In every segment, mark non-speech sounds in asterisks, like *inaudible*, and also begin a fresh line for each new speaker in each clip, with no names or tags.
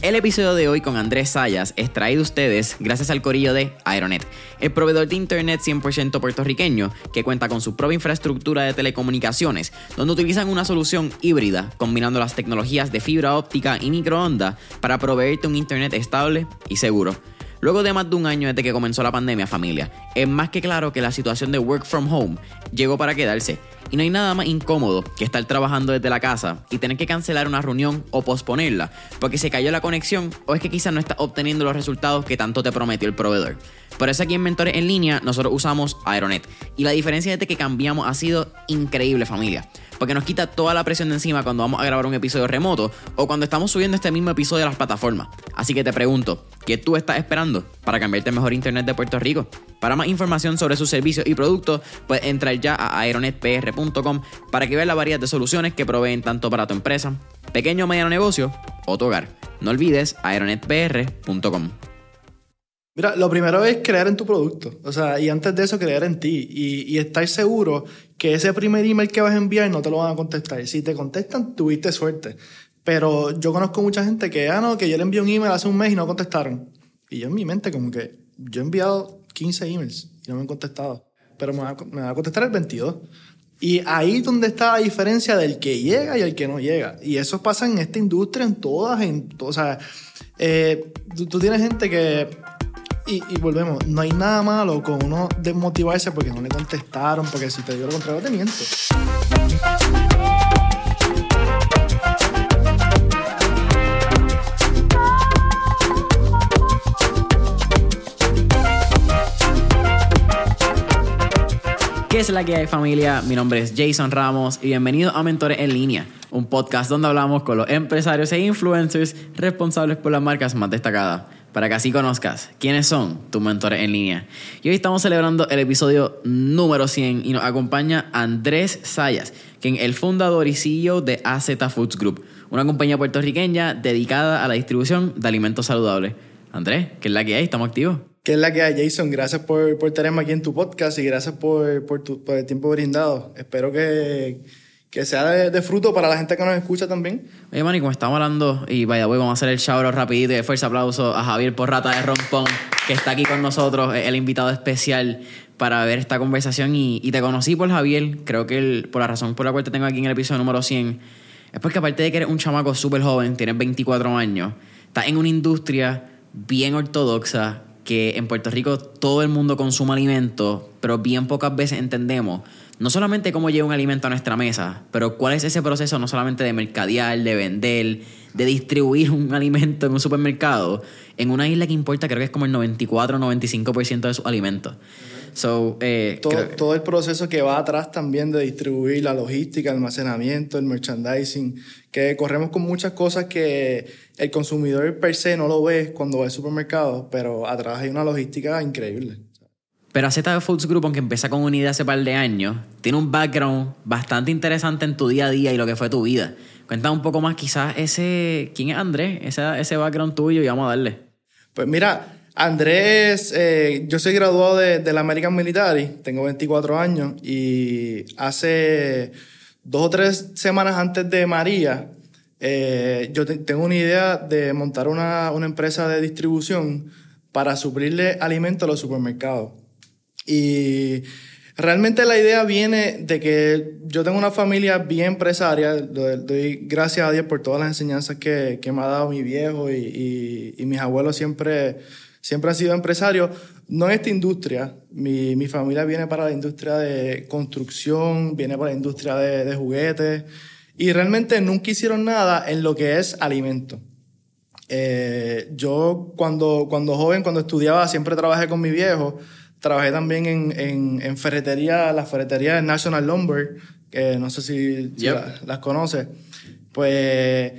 El episodio de hoy con Andrés Sayas es traído ustedes gracias al corillo de Aeronet, el proveedor de internet 100% puertorriqueño que cuenta con su propia infraestructura de telecomunicaciones, donde utilizan una solución híbrida combinando las tecnologías de fibra óptica y microondas para proveerte un internet estable y seguro. Luego de más de un año desde que comenzó la pandemia, familia, es más que claro que la situación de work from home llegó para quedarse. Y no hay nada más incómodo que estar trabajando desde la casa y tener que cancelar una reunión o posponerla porque se cayó la conexión o es que quizás no estás obteniendo los resultados que tanto te prometió el proveedor. Por eso aquí en Mentores en línea nosotros usamos Aeronet. Y la diferencia desde que cambiamos ha sido increíble familia porque nos quita toda la presión de encima cuando vamos a grabar un episodio remoto o cuando estamos subiendo este mismo episodio a las plataformas. Así que te pregunto, ¿qué tú estás esperando para cambiarte el mejor internet de Puerto Rico? Para más información sobre sus servicios y productos, puedes entrar ya a aeronetpr.com para que veas la variedad de soluciones que proveen tanto para tu empresa, pequeño o mediano negocio o tu hogar. No olvides aeronetpr.com.
Mira, lo primero es creer en tu producto. O sea, y antes de eso, creer en ti. Y, y estar seguro que ese primer email que vas a enviar no te lo van a contestar. Si te contestan, tuviste suerte. Pero yo conozco mucha gente que, ah, no, que yo le envié un email hace un mes y no contestaron. Y yo en mi mente, como que yo he enviado 15 emails y no me han contestado. Pero me va, me va a contestar el 22. Y ahí es donde está la diferencia del que llega y el que no llega. Y eso pasa en esta industria, en todas, en, o sea, eh, tú, tú tienes gente que y, volvemos, no hay nada malo con uno desmotivarse porque no le contestaron, porque si te dio lo contrario te miento.
¿Qué es la que hay familia? Mi nombre es Jason Ramos y bienvenido a Mentores en línea, un podcast donde hablamos con los empresarios e influencers responsables por las marcas más destacadas para que así conozcas quiénes son tus mentores en línea. Y hoy estamos celebrando el episodio número 100 y nos acompaña Andrés Sayas, quien es el fundador y CEO de AZ Foods Group, una compañía puertorriqueña dedicada a la distribución de alimentos saludables. Andrés, ¿qué es la que hay? ¿Estamos activos?
¿Qué es la que hay, Jason? Gracias por, por tenerme aquí en tu podcast y gracias por, por, tu, por el tiempo brindado. Espero que, que sea de, de, fruto para la gente que nos escucha también.
Oye, Manny, como estamos hablando, y vaya, voy, vamos a hacer el shout rapidito y fuerte aplauso a Javier Porrata de Rompón, que está aquí con nosotros, el invitado especial para ver esta conversación. Y, te conocí por Javier, creo que por la razón por la cual te tengo aquí en el episodio número 100, es porque aparte de que eres un chamaco súper joven, tienes 24 años, estás en una industria bien ortodoxa, que en Puerto Rico todo el mundo consume alimentos, pero bien pocas veces entendemos no solamente cómo llega un alimento a nuestra mesa, pero cuál es ese proceso no solamente de mercadear, de vender, de distribuir un alimento en un supermercado, en una isla que importa creo que es como el 94-95% de sus alimentos. So, eh,
todo, todo, el proceso que va atrás también de distribuir la logística, el almacenamiento, el merchandising, que corremos con muchas cosas que el consumidor per se no lo ve cuando va al supermercado, pero atrás hay una logística increíble.
Pero AZ Foods Group, aunque empieza con una idea hace par de años, tiene un background bastante interesante en tu día a día y lo que fue tu vida. Cuéntame un poco más, quizás, ese. ¿Quién es Andrés? Ese, ese background tuyo y vamos a darle.
Pues mira, Andrés, eh, yo soy graduado de, de, la American Military, tengo 24 años y hace dos o tres semanas antes de María, eh, yo te, tengo una idea de montar una, una empresa de distribución para suplirle alimentos a los supermercados. Y realmente la idea viene de que yo tengo una familia bien empresaria, doy gracias a Dios por todas las enseñanzas que, que me ha dado mi viejo y, y, mis abuelos siempre, siempre han sido empresarios. No en esta industria, mi, mi, familia viene para la industria de construcción, viene para la industria de, de juguetes y realmente nunca hicieron nada en lo que es alimento. Eh, yo cuando, cuando joven, cuando estudiaba, siempre trabajé con mi viejo Trabajé también en, en, en ferretería, la ferretería de National Lumber, que no sé si, si
Yep.
la- las conoces. Pues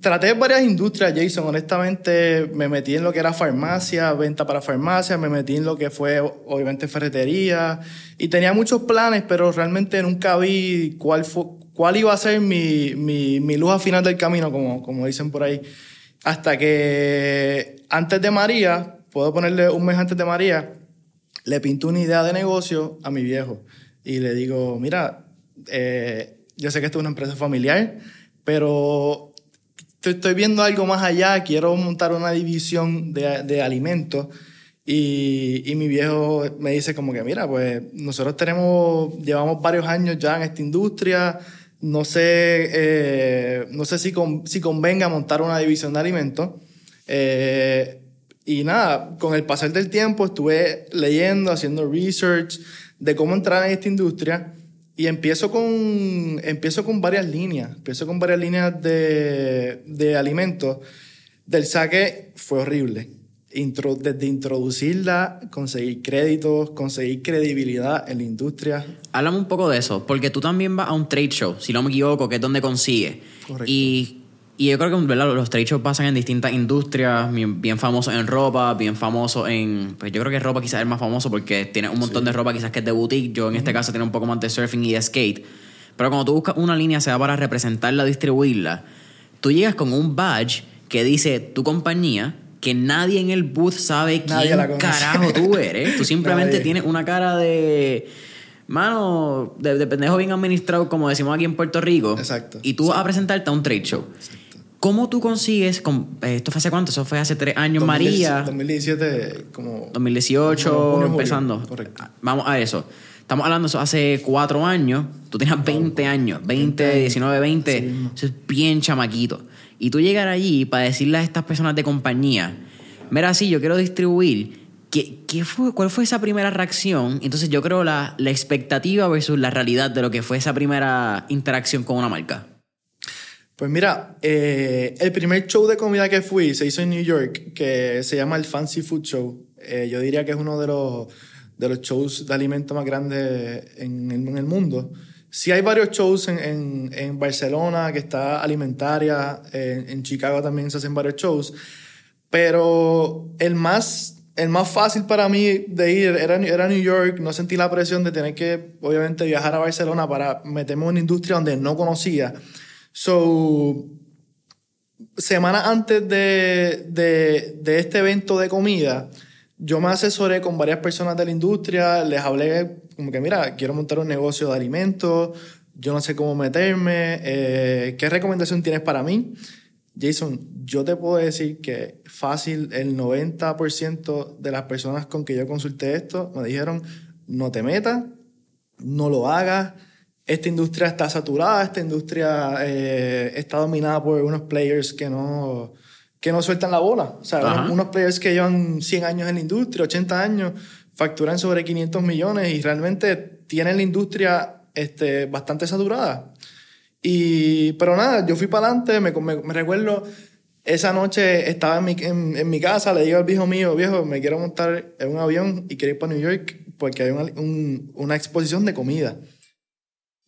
traté varias industrias, Jason. Honestamente, me metí en lo que era farmacia, venta para farmacia, me metí en lo que fue, obviamente, ferretería. Y tenía muchos planes, pero realmente nunca vi cuál, fue, cuál iba a ser mi, mi, mi luz al final del camino, como, como dicen por ahí. Hasta que antes de María, puedo ponerle un mes antes de María, le pinto una idea de negocio a mi viejo. Y le digo, mira, eh, yo sé que esto es una empresa familiar, pero estoy viendo algo más allá, quiero montar una división de, de alimentos. Y, mi viejo me dice como que, mira, pues nosotros tenemos, llevamos varios años ya en esta industria, no sé, eh, no sé si, con, si convenga montar una división de alimentos. Eh, y nada, con el pasar del tiempo estuve leyendo, haciendo research de cómo entrar en esta industria y empiezo con, empiezo con varias líneas, empiezo con varias líneas de, de alimentos. Del saque fue horrible. Intro, desde introducirla, conseguir créditos, conseguir credibilidad en la industria.
Háblame un poco de eso, porque tú también vas a un trade show, si no me equivoco, que es donde consigues.
Correcto.
Y y yo creo que ¿verdad? los trade shows pasan en distintas industrias, bien, bien famosos en ropa, bien famosos en... Pues yo creo que ropa quizás es el más famoso porque tiene un montón de ropa quizás que es de boutique. Yo en este caso tiene un poco más de surfing y de skate. Pero cuando tú buscas una línea sea para representarla, distribuirla, tú llegas con un badge que dice tu compañía, que nadie en el booth sabe quién carajo tú *laughs* eres. Tú simplemente tienes una cara de mano, de, de, pendejo bien administrado, como decimos aquí en Puerto Rico.
Exacto.
Y tú vas a presentarte a un trade show. Exacto. ¿Cómo tú consigues, con, esto fue hace cuánto? Eso fue hace tres años,
2017,
María.
2017, como...
2018,
como junio,
empezando.
Correcto.
Vamos a eso. Estamos hablando de eso hace cuatro años. Tú tenías 20 años, 20,
20
19, 20.
Sí mismo.
Eso es bien chamaquito. Y tú llegar allí para decirle a estas personas de compañía, mira, sí, yo quiero distribuir. ¿Qué, qué fue, ¿Cuál fue esa primera reacción? Entonces yo creo la, la expectativa versus la realidad de lo que fue esa primera interacción con una marca.
Pues mira, eh, el primer show de comida que fui se hizo en New York, que se llama el Fancy Food Show. Eh, yo diría que es uno de los, de los shows de alimentos más grandes en en el mundo. Sí hay varios shows en, en, en Barcelona, que está Alimentaria, en, en Chicago también se hacen varios shows, pero el más, el más fácil para mí de ir era, era New York, no sentí la presión de tener que, obviamente, viajar a Barcelona para meterme en una industria donde no conocía. So, semanas antes de, de, de, este evento de comida, yo me asesoré con varias personas de la industria, les hablé como que, mira, quiero montar un negocio de alimentos, yo no sé cómo meterme, eh, ¿qué recomendación tienes para mí? Jason, yo te puedo decir que fácil, el 90% de las personas con que yo consulté esto me dijeron, no te metas, no lo hagas, esta industria está saturada, esta industria eh, está dominada por unos players que no, que no sueltan la bola. O sea, Ajá. unos players que llevan 100 años en la industria, 80 años, facturan sobre 500 millones y realmente tienen la industria este, bastante saturada. Y, pero nada, yo fui para adelante, me, me, me, recuerdo, esa noche estaba en mi, en, en mi casa, le digo al viejo mío, viejo, me quiero montar en un avión y quiero ir para New York porque hay una, un, una exposición de comida.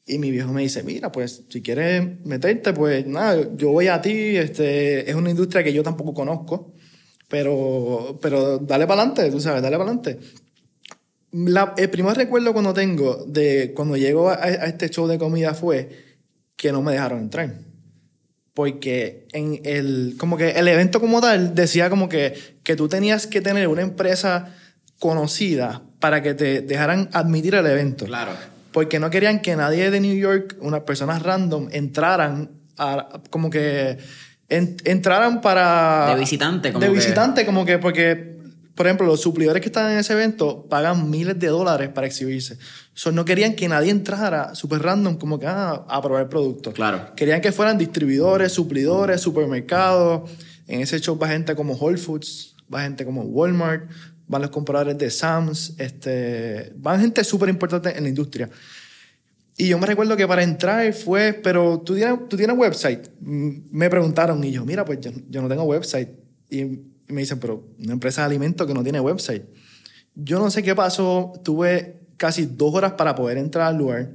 Y mi viejo me dice, mira, pues si quieres meterte, pues nada, yo voy a ti, este, es una industria que yo tampoco conozco, pero, pero dale para adelante, tú sabes, dale para adelante. La, el primer recuerdo cuando tengo de cuando llego a, a, este show de comida fue que no me dejaron entrar. Porque en el, como que el evento como tal decía como que, que tú tenías que tener una empresa conocida para que te dejaran admitir el evento.
Claro
porque no querían que nadie de New York, unas personas random, entraran a, como que en, entraran para...
De visitante, como
De
que...
visitante, como que porque, por ejemplo, los suplidores que están en ese evento pagan miles de dólares para exhibirse. So, no querían que nadie entrara super random como que ah, a probar productos.
Claro.
Querían que fueran distribuidores, suplidores, supermercados. En ese show va gente como Whole Foods, va gente como Walmart, van los compradores de Sams, este, van gente súper importante en la industria. Y yo me recuerdo que para entrar fue, pero tú tienes, tú tienes website. Me preguntaron y yo, mira, pues yo, yo no tengo website. Y me dicen, pero una empresa de alimentos que no tiene website. Yo no sé qué pasó, tuve casi dos horas para poder entrar al lugar.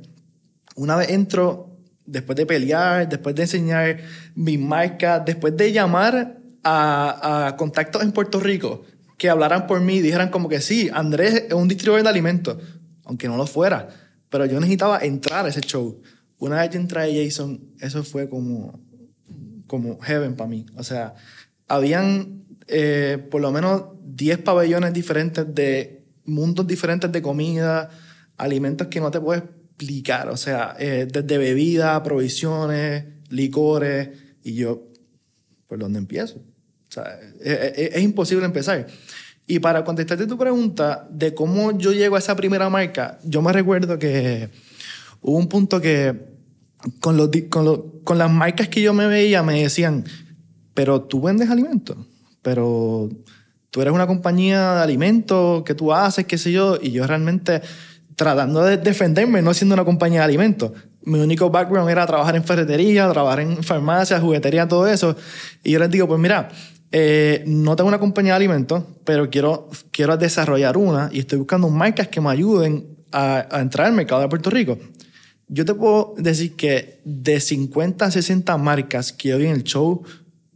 Una vez entro, después de pelear, después de enseñar mi marca, después de llamar a, a contactos en Puerto Rico, que hablaran por mí, dijeran como que sí, Andrés es un distribuidor de alimentos, aunque no lo fuera, pero yo necesitaba entrar a ese show. Una vez yo entré a Jason, eso fue como, como heaven para mí. O sea, habían eh, por lo menos 10 pabellones diferentes de mundos diferentes de comida, alimentos que no te puedo explicar. O sea, eh, desde bebida, provisiones, licores, y yo, ¿por dónde empiezo? O sea, es, imposible empezar. Y para contestarte tu pregunta de cómo yo llego a esa primera marca, yo me recuerdo que hubo un punto que con, los, con, con las marcas que yo me veía me decían, pero tú vendes alimentos, pero tú eres una compañía de alimentos, que tú haces, qué sé yo, y yo realmente tratando de defenderme, no siendo una compañía de alimentos. Mi único background era trabajar en ferretería, trabajar en farmacia, juguetería, todo eso. Y yo les digo, pues mira, eh, no tengo una compañía de alimentos, pero quiero, quiero desarrollar una y estoy buscando marcas que me ayuden a, a entrar al mercado de Puerto Rico. Yo te puedo decir que de 50 a 60 marcas que vi en el show,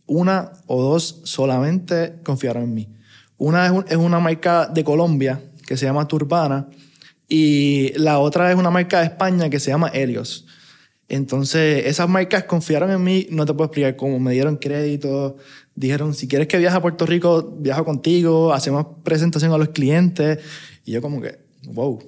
una o dos solamente confiaron en mí. Una es, una marca de Colombia que se llama Turbana y la otra es una marca de España que se llama Helios. Entonces, esas marcas confiaron en mí, no te puedo explicar cómo, me dieron crédito, dijeron, si quieres que viaje a Puerto Rico, viajo contigo, hacemos presentación a los clientes. Y yo como que, wow.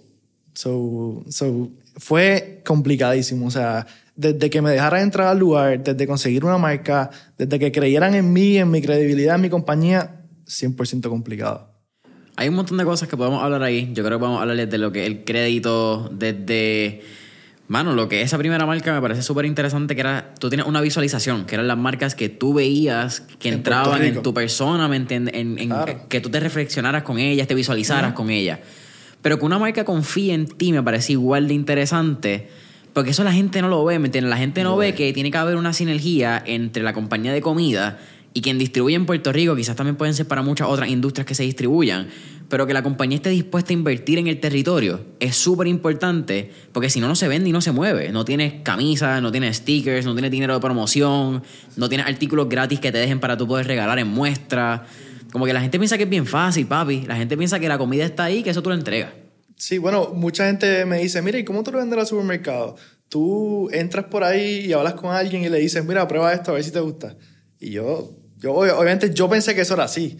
So, so, fue complicadísimo. O sea, desde que me dejaran entrar al lugar, desde conseguir una marca, desde que creyeran en mí, en mi credibilidad, en mi compañía, 100% complicado.
Hay un montón de cosas que podemos hablar ahí. Yo creo que podemos hablar de lo que el crédito, desde... Mano, lo que esa primera marca me parece súper interesante, que era, tú tienes una visualización, que eran las marcas que tú veías, que entraban en tu persona, ¿me entiendes? En, que tú te reflexionaras con ellas, te visualizaras con ellas. Pero que una marca confíe en ti me parece igual de interesante, porque eso la gente no lo ve, ¿me entiendes? La gente no, ve que tiene que haber una sinergia entre la compañía de comida y quien distribuye en Puerto Rico, quizás también pueden ser para muchas otras industrias que se distribuyan, pero que la compañía esté dispuesta a invertir en el territorio es súper importante, porque si no, no se vende y no se mueve. No tienes camisas, no tienes stickers, no tienes dinero de promoción, no tienes artículos gratis que te dejen para tú poder regalar en muestra. Como que la gente piensa que es bien fácil, papi. La gente piensa que la comida está ahí, que eso tú lo entregas.
Sí, bueno, mucha gente me dice, mira, ¿y cómo tú lo vendes al supermercado? Tú entras por ahí y hablas con alguien y le dices, mira, prueba esto, a ver si te gusta. Y yo, yo obviamente, yo pensé que eso era así.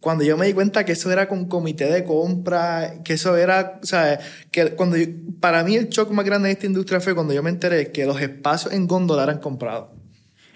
Cuando yo me di cuenta que eso era con comité de compra, que eso era, o sea, que cuando para mí el shock más grande de esta industria fue cuando yo me enteré que los espacios en góndola eran comprados.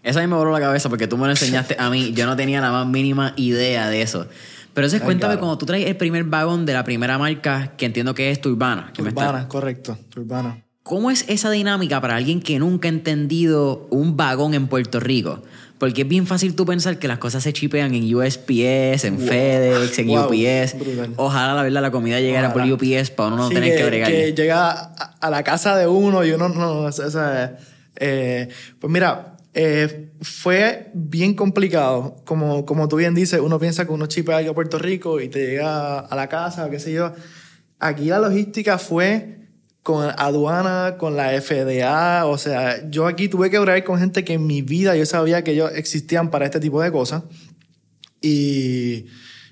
Eso a mí me voló la cabeza porque tú me lo *laughs* enseñaste a mí. Yo no tenía la más mínima idea de eso. Pero entonces cuéntame, cuando tú traes el primer vagón de la primera marca, que entiendo que es Turbana.
Turbana, correcto, Turbana.
¿Cómo es esa dinámica para alguien que nunca ha entendido un vagón en Puerto Rico? Porque es bien fácil tú pensar que las cosas se chipean en USPS, en FedEx, en UPS. Ojalá la verdad la comida llegara por UPS para uno no tener que, bregar.
Que llega a, la casa de uno y uno no. O sea, eh, pues mira, eh, fue bien complicado. Como, como tú bien dices, uno piensa que uno chipea algo a Puerto Rico y te llega a la casa, o qué sé yo. Aquí la logística fue con aduana, con la FDA, o sea, yo aquí tuve que hablar con gente que en mi vida yo sabía que ellos existían para este tipo de cosas. Y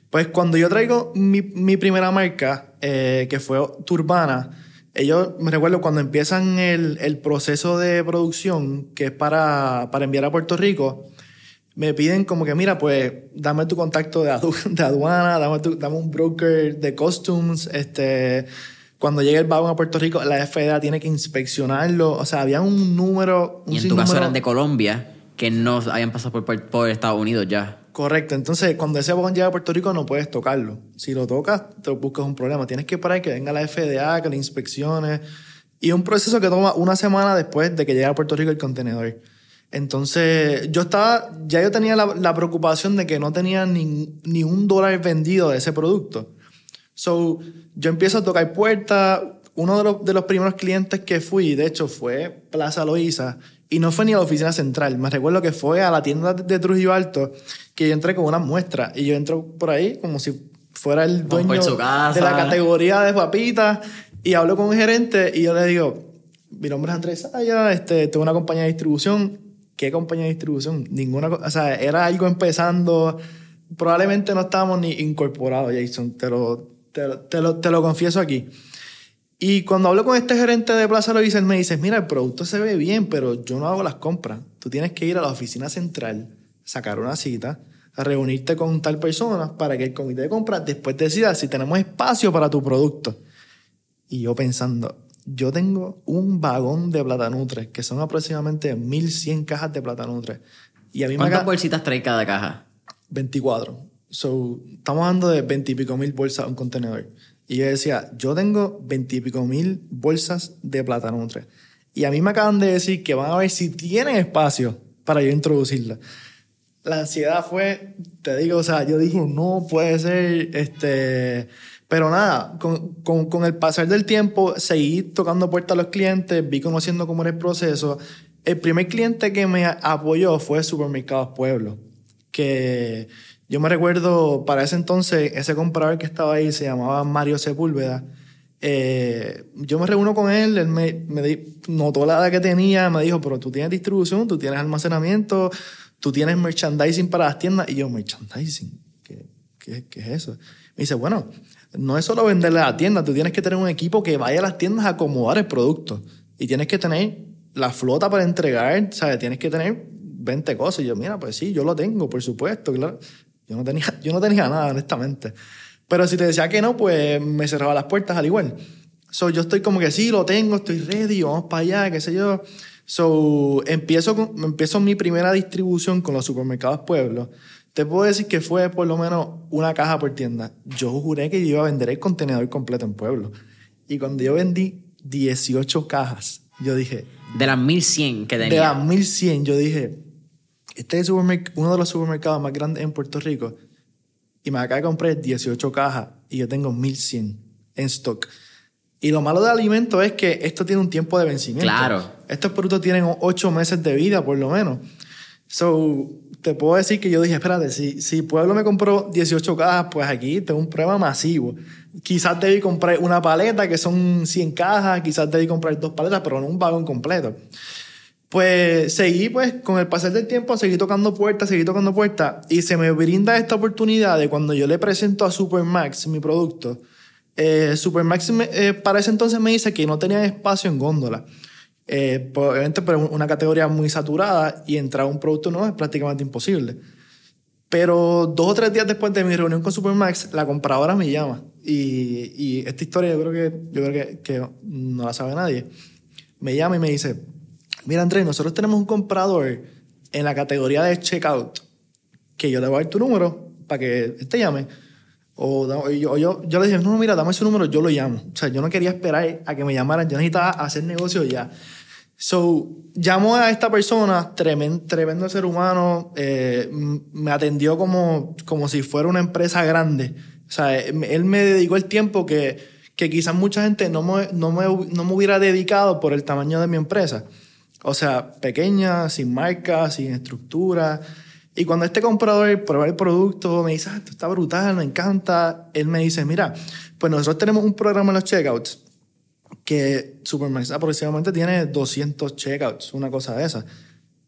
pues cuando yo traigo mi, mi primera marca, eh, que fue Turbana, ellos, me recuerdo cuando empiezan el, el proceso de producción, que es para, para enviar a Puerto Rico, me piden como que, mira, pues dame tu contacto de, *laughs* de aduana, dame un broker de costumes, este cuando llegue el vagón a Puerto Rico, la FDA tiene que inspeccionarlo. O sea, había un número.
y en tu caso eran de Colombia, que no habían pasado por, por, Estados Unidos ya.
Correcto. Entonces, cuando ese vagón llega a Puerto Rico, no puedes tocarlo. Si lo tocas, te buscas un problema. Tienes que esperar que venga la FDA, que le inspeccione. Y es un proceso que toma una semana después de que llegue a Puerto Rico el contenedor. Entonces, yo estaba, ya yo tenía la, preocupación de que no tenía ni, ni un dólar vendido de ese producto. So, yo empiezo a tocar puertas. Uno de los, de los primeros clientes que fui, de hecho, fue Plaza Loíza. Y no fue ni a la oficina central. Me recuerdo que fue a la tienda de Trujillo Alto que yo entré con una muestra. Y yo entro por ahí como si fuera el dueño de la categoría de papitas. Y hablo con un gerente y yo le digo, mi nombre es Andrés Saya, este, tengo una compañía de distribución. ¿Qué compañía de distribución? Ninguna, o sea, era algo empezando. Probablemente no estábamos ni incorporados, Jason, te lo, te, lo, te lo confieso aquí. Y cuando hablo con este gerente de Plaza Lois, él me dice, mira, el producto se ve bien, pero yo no hago las compras. Tú tienes que ir a la oficina central, sacar una cita, a reunirte con tal persona para que el comité de compras después decida si tenemos espacio para tu producto. Y yo pensando, yo tengo un vagón de platanutres, que son aproximadamente 1100 cajas de platanutres. Y a mí
¿Cuántas bolsitas trae cada caja?
24. So, estamos hablando de 20 y pico mil bolsas un contenedor. Y yo decía, yo tengo 20 y pico mil bolsas de plátano nutre. Y a mí me acaban de decir que van a ver si tienen espacio para yo introducirla. La ansiedad fue, te digo, o sea, yo dije, no puede ser, este... Pero nada, con, con, con el pasar del tiempo, seguí tocando puertas a los clientes, vi conociendo cómo era el proceso. El primer cliente que me apoyó fue Supermercados Pueblo, que yo me recuerdo, para ese entonces, ese comprador que estaba ahí se llamaba Mario Sepúlveda. Eh, yo me reúno con él, él me, me notó la edad que tenía, me dijo, pero tú tienes distribución, tú tienes almacenamiento, tú tienes merchandising para las tiendas. Y yo, merchandising, ¿qué, qué, qué es eso? Me dice, bueno, no es solo venderle a la tienda, tú tienes que tener un equipo que vaya a las tiendas a acomodar el producto. Y tienes que tener la flota para entregar, ¿sabes? Tienes que tener 20 cosas. Y yo, mira, pues sí, yo lo tengo, por supuesto, claro. Yo no tenía, yo no tenía nada, honestamente. Pero si te decía que no, pues me cerraba las puertas al igual. So, yo estoy como que sí, lo tengo, estoy ready, vamos para allá, qué sé yo. So, empiezo, con, empiezo mi primera distribución con los supermercados Pueblo. Te puedo decir que fue por lo menos una caja por tienda. Yo juré que yo iba a vender el contenedor completo en Pueblo. Y cuando yo vendí 18 cajas, yo dije,
De las 1100 que
de
tenía.
las 1100, yo dije, este es uno de los supermercados más grandes en Puerto Rico. Y me acaba de comprar 18 cajas y yo tengo 1100 en stock. Y lo malo de alimento es que esto tiene un tiempo de vencimiento.
Claro.
Estos productos tienen 8 meses de vida, por lo menos. So, te puedo decir que yo dije, espérate, si, si Pueblo me compró 18 cajas, pues aquí tengo un problema masivo. Quizás debí comprar una paleta, que son 100 cajas, quizás debí comprar dos paletas, pero no un vagón completo. Pues seguí, pues, con el pasar del tiempo, seguí tocando puertas, seguí tocando puertas, y se me brinda esta oportunidad de cuando yo le presento a Supermax mi producto. Eh, Supermax eh, para ese entonces me dice que no tenía espacio en góndola. Eh, pues, obviamente, pero una categoría muy saturada y entrar a un producto nuevo es prácticamente imposible. Pero dos o tres días después de mi reunión con Supermax, la compradora me llama. Y, y esta historia yo creo, que, yo creo que, que no la sabe nadie. Me llama y me dice, mira Andrés, nosotros tenemos un comprador en la categoría de checkout que yo le voy a dar tu número para que él te llame. O, o yo, yo, yo le dije, no, mira, dame su número, yo lo llamo. O sea, yo no quería esperar a que me llamaran, yo necesitaba hacer negocio ya. So, llamo a esta persona, tremendo, tremendo ser humano, eh, me atendió como, como si fuera una empresa grande. O sea, él me dedicó el tiempo que, que quizás mucha gente no me, no, me, no me hubiera dedicado por el tamaño de mi empresa. O sea, pequeña, sin marca, sin estructura. Y cuando este comprador prueba el producto, me dice, ah, esto está brutal, me encanta. Él me dice, mira, pues nosotros tenemos un programa en los checkouts que Supermax aproximadamente tiene 200 checkouts, una cosa de esa.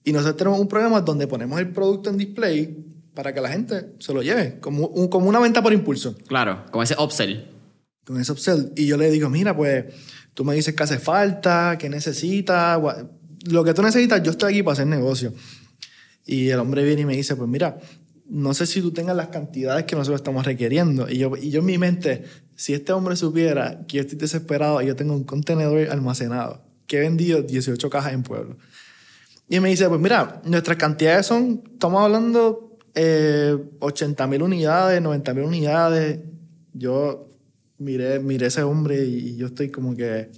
Y nosotros tenemos un programa donde ponemos el producto en display para que la gente se lo lleve, como, un- como una venta por impulso
Claro, con ese upsell.
con ese upsell. Y yo le digo, mira, pues tú me dices que hace falta, que necesitas, lo que tú necesitas, yo estoy aquí para hacer negocio. Y el hombre viene y me dice, pues mira, no sé si tú tengas las cantidades que nosotros estamos requiriendo. Y yo, y yo en mi mente, si este hombre supiera que yo estoy desesperado y yo tengo un contenedor almacenado, que he vendido 18 cajas en Pueblo. Y me dice, pues mira, nuestras cantidades son, estamos hablando eh, 80 mil unidades, 90 mil unidades. Yo miré, miré ese hombre y yo estoy como que,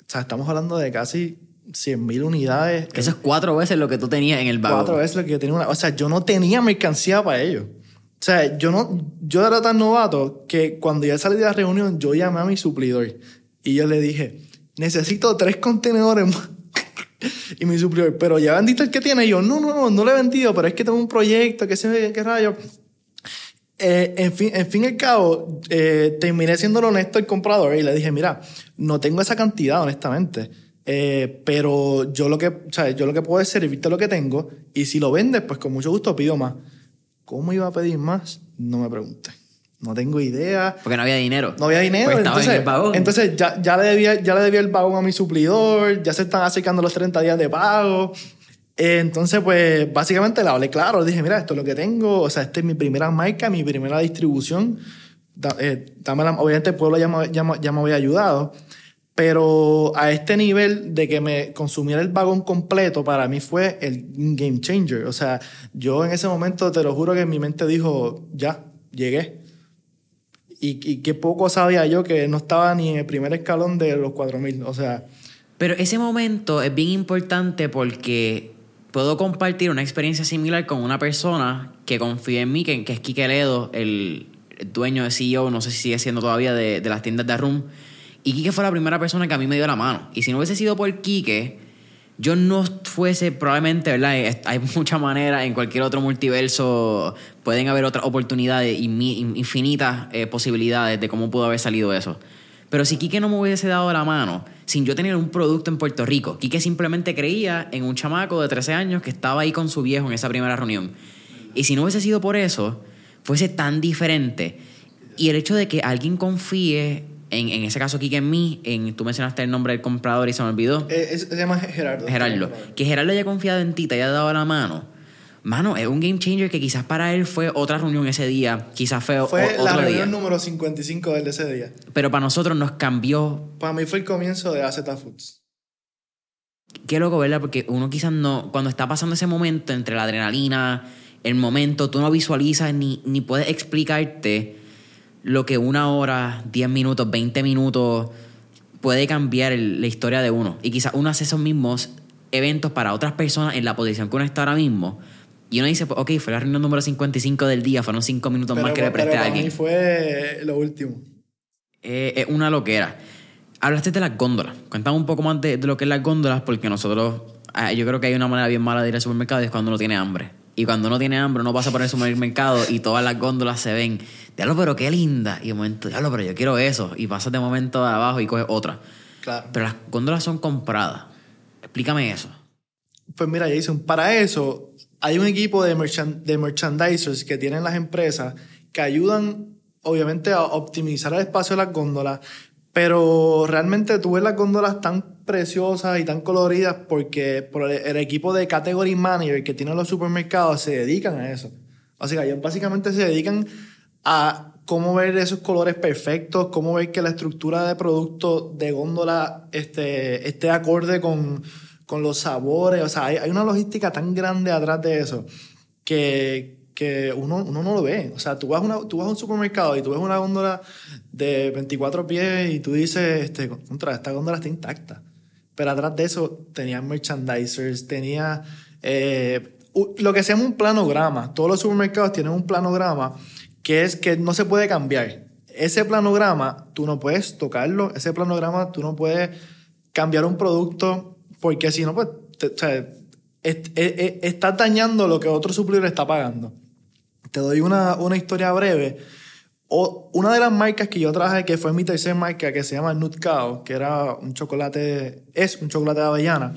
o sea, estamos hablando de casi 100 mil unidades.
Que eso es cuatro veces lo que tú tenías en el vagón.
Cuatro veces lo que yo tenía una, o sea, yo no tenía mercancía para ellos. O sea, yo no, yo era tan novato que cuando ya salí de la reunión, yo llamé a mi suplidor y yo le dije, necesito tres contenedores más. *laughs* y mi suplidor, pero ya vendiste el que tiene. Y yo, no, no, no, no lo he vendido, pero es que tengo un proyecto, que sé qué rayo. Eh, en, fin, en fin y al cabo, eh, terminé siendo honesto el comprador y le dije, mira, no tengo esa cantidad, honestamente. Eh, pero yo lo que, o sea, yo lo que puedo es servirte lo que tengo y si lo vendes, pues con mucho gusto pido más. ¿Cómo iba a pedir más? No me pregunte. No tengo idea.
Porque no había dinero.
No había dinero.
Pues
entonces,
en el
entonces ya, ya, le debía, ya le debía el vagón a mi suplidor, ya se están acercando los 30 días de pago. Eh, entonces, pues básicamente le hablé claro, le dije, mira, esto es lo que tengo, o sea, esta es mi primera marca, mi primera distribución. Da- eh, dámela- obviamente el pueblo ya me, ya, ya me había ayudado, Pero a este nivel de que me consumiera el vagón completo, para mí fue el game changer. O sea, yo en ese momento, te lo juro que mi mente dijo, ya, llegué. Y, y qué poco sabía yo que no estaba ni en el primer escalón de los 4000. O sea.
Pero ese momento es bien importante porque puedo compartir una experiencia similar con una persona que confía en mí, que, que es Kike Ledo, el, dueño de CEO, no sé si sigue siendo todavía de, de las tiendas de Room. Y Quique fue la primera persona que a mí me dio la mano. Y si no hubiese sido por Quique, yo no fuese probablemente, ¿verdad? Hay *laughs* muchas maneras, en cualquier otro multiverso pueden haber otras oportunidades, infinitas eh, posibilidades de cómo pudo haber salido eso. Pero si Quique no me hubiese dado la mano, sin yo tener un producto en Puerto Rico, Quique simplemente creía en un chamaco de 13 años que estaba ahí con su viejo en esa primera reunión. Y si no hubiese sido por eso, fuese tan diferente. Y el hecho de que alguien confíe en, en, ese caso, Kike en mí, en, tú mencionaste el nombre del comprador y se me olvidó.
Eh, se llama Gerardo.
Gerardo. Que Gerardo haya confiado en ti, te haya dado la mano. Mano, es un game changer que quizás para él fue otra reunión ese día, quizás fue,
fue la reunión número 55 del ese día.
Pero para nosotros nos cambió.
Para mí fue el comienzo de AZ Foods.
Qué loco, ¿verdad? Porque uno quizás no, cuando está pasando ese momento entre la adrenalina, el momento, tú no visualizas ni, ni puedes explicarte lo que una hora, 10 minutos, 20 minutos puede cambiar la historia de uno. Y quizás uno hace esos mismos eventos para otras personas en la posición que uno está ahora mismo. Y uno dice, pues, ok, fue la reunión número 55 del día, fueron 5 minutos más que le presté a alguien.
Mí fue lo último.
Eh, es una loquera. Hablaste de las góndolas. Cuéntame un poco más de, lo que es las góndolas, porque nosotros, ah, yo creo que hay una manera bien mala de ir al supermercado y es cuando uno tiene hambre. Y cuando uno tiene hambre, uno pasa por el supermercado y todas las góndolas se ven. Diablo, pero qué linda. Y de momento, diablo, pero yo quiero eso. Y pasas de momento de abajo y coges otra.
Claro.
Pero las góndolas son compradas. Explícame eso.
Pues mira, Jason, para eso hay un equipo de, de merchandisers que tienen las empresas que ayudan, obviamente, a optimizar el espacio de las góndolas, pero realmente tú ves las góndolas tan preciosas y tan coloridas porque por el, equipo de category manager que tienen los supermercados se dedican a eso. O sea, ellos básicamente se dedican a cómo ver esos colores perfectos, cómo ver que la estructura de producto de góndola este, esté acorde con, con los sabores. O sea, hay, una logística tan grande atrás de eso que, que uno, uno no lo ve. O sea, tú vas, tú vas a un supermercado y tú ves una góndola de 24 pies y tú dices, este, contra, esta góndola está intacta. Pero atrás de eso tenía merchandisers, tenía eh, lo que se llama un planograma. Todos los supermercados tienen un planograma que es que no se puede cambiar. Ese planograma tú no puedes tocarlo, ese planograma tú no puedes cambiar un producto porque si no, pues, sea, estás dañando lo que otro suplidor está pagando. Te doy una, una historia breve. O, una de las marcas que yo traje, que fue mi tercera marca, que se llama Nut Cow, que era un chocolate, es un chocolate de avellana.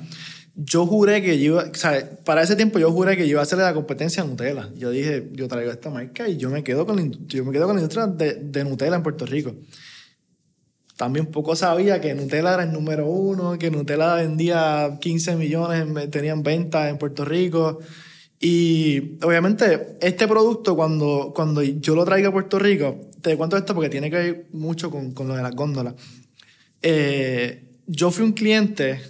Yo juré que yo iba, o sea, para ese tiempo yo juré que yo iba a hacerle la competencia a Nutella. Yo dije, yo traigo esta marca y yo me quedo con la, yo me quedo con la industria de, de Nutella en Puerto Rico. También poco sabía que Nutella era el número uno, que Nutella vendía 15 millones, tenían ventas en Puerto Rico. Y obviamente este producto cuando, cuando yo lo traigo a Puerto Rico, te cuento esto porque tiene que ver mucho con, con lo de las góndolas. Eh, yo fui un cliente,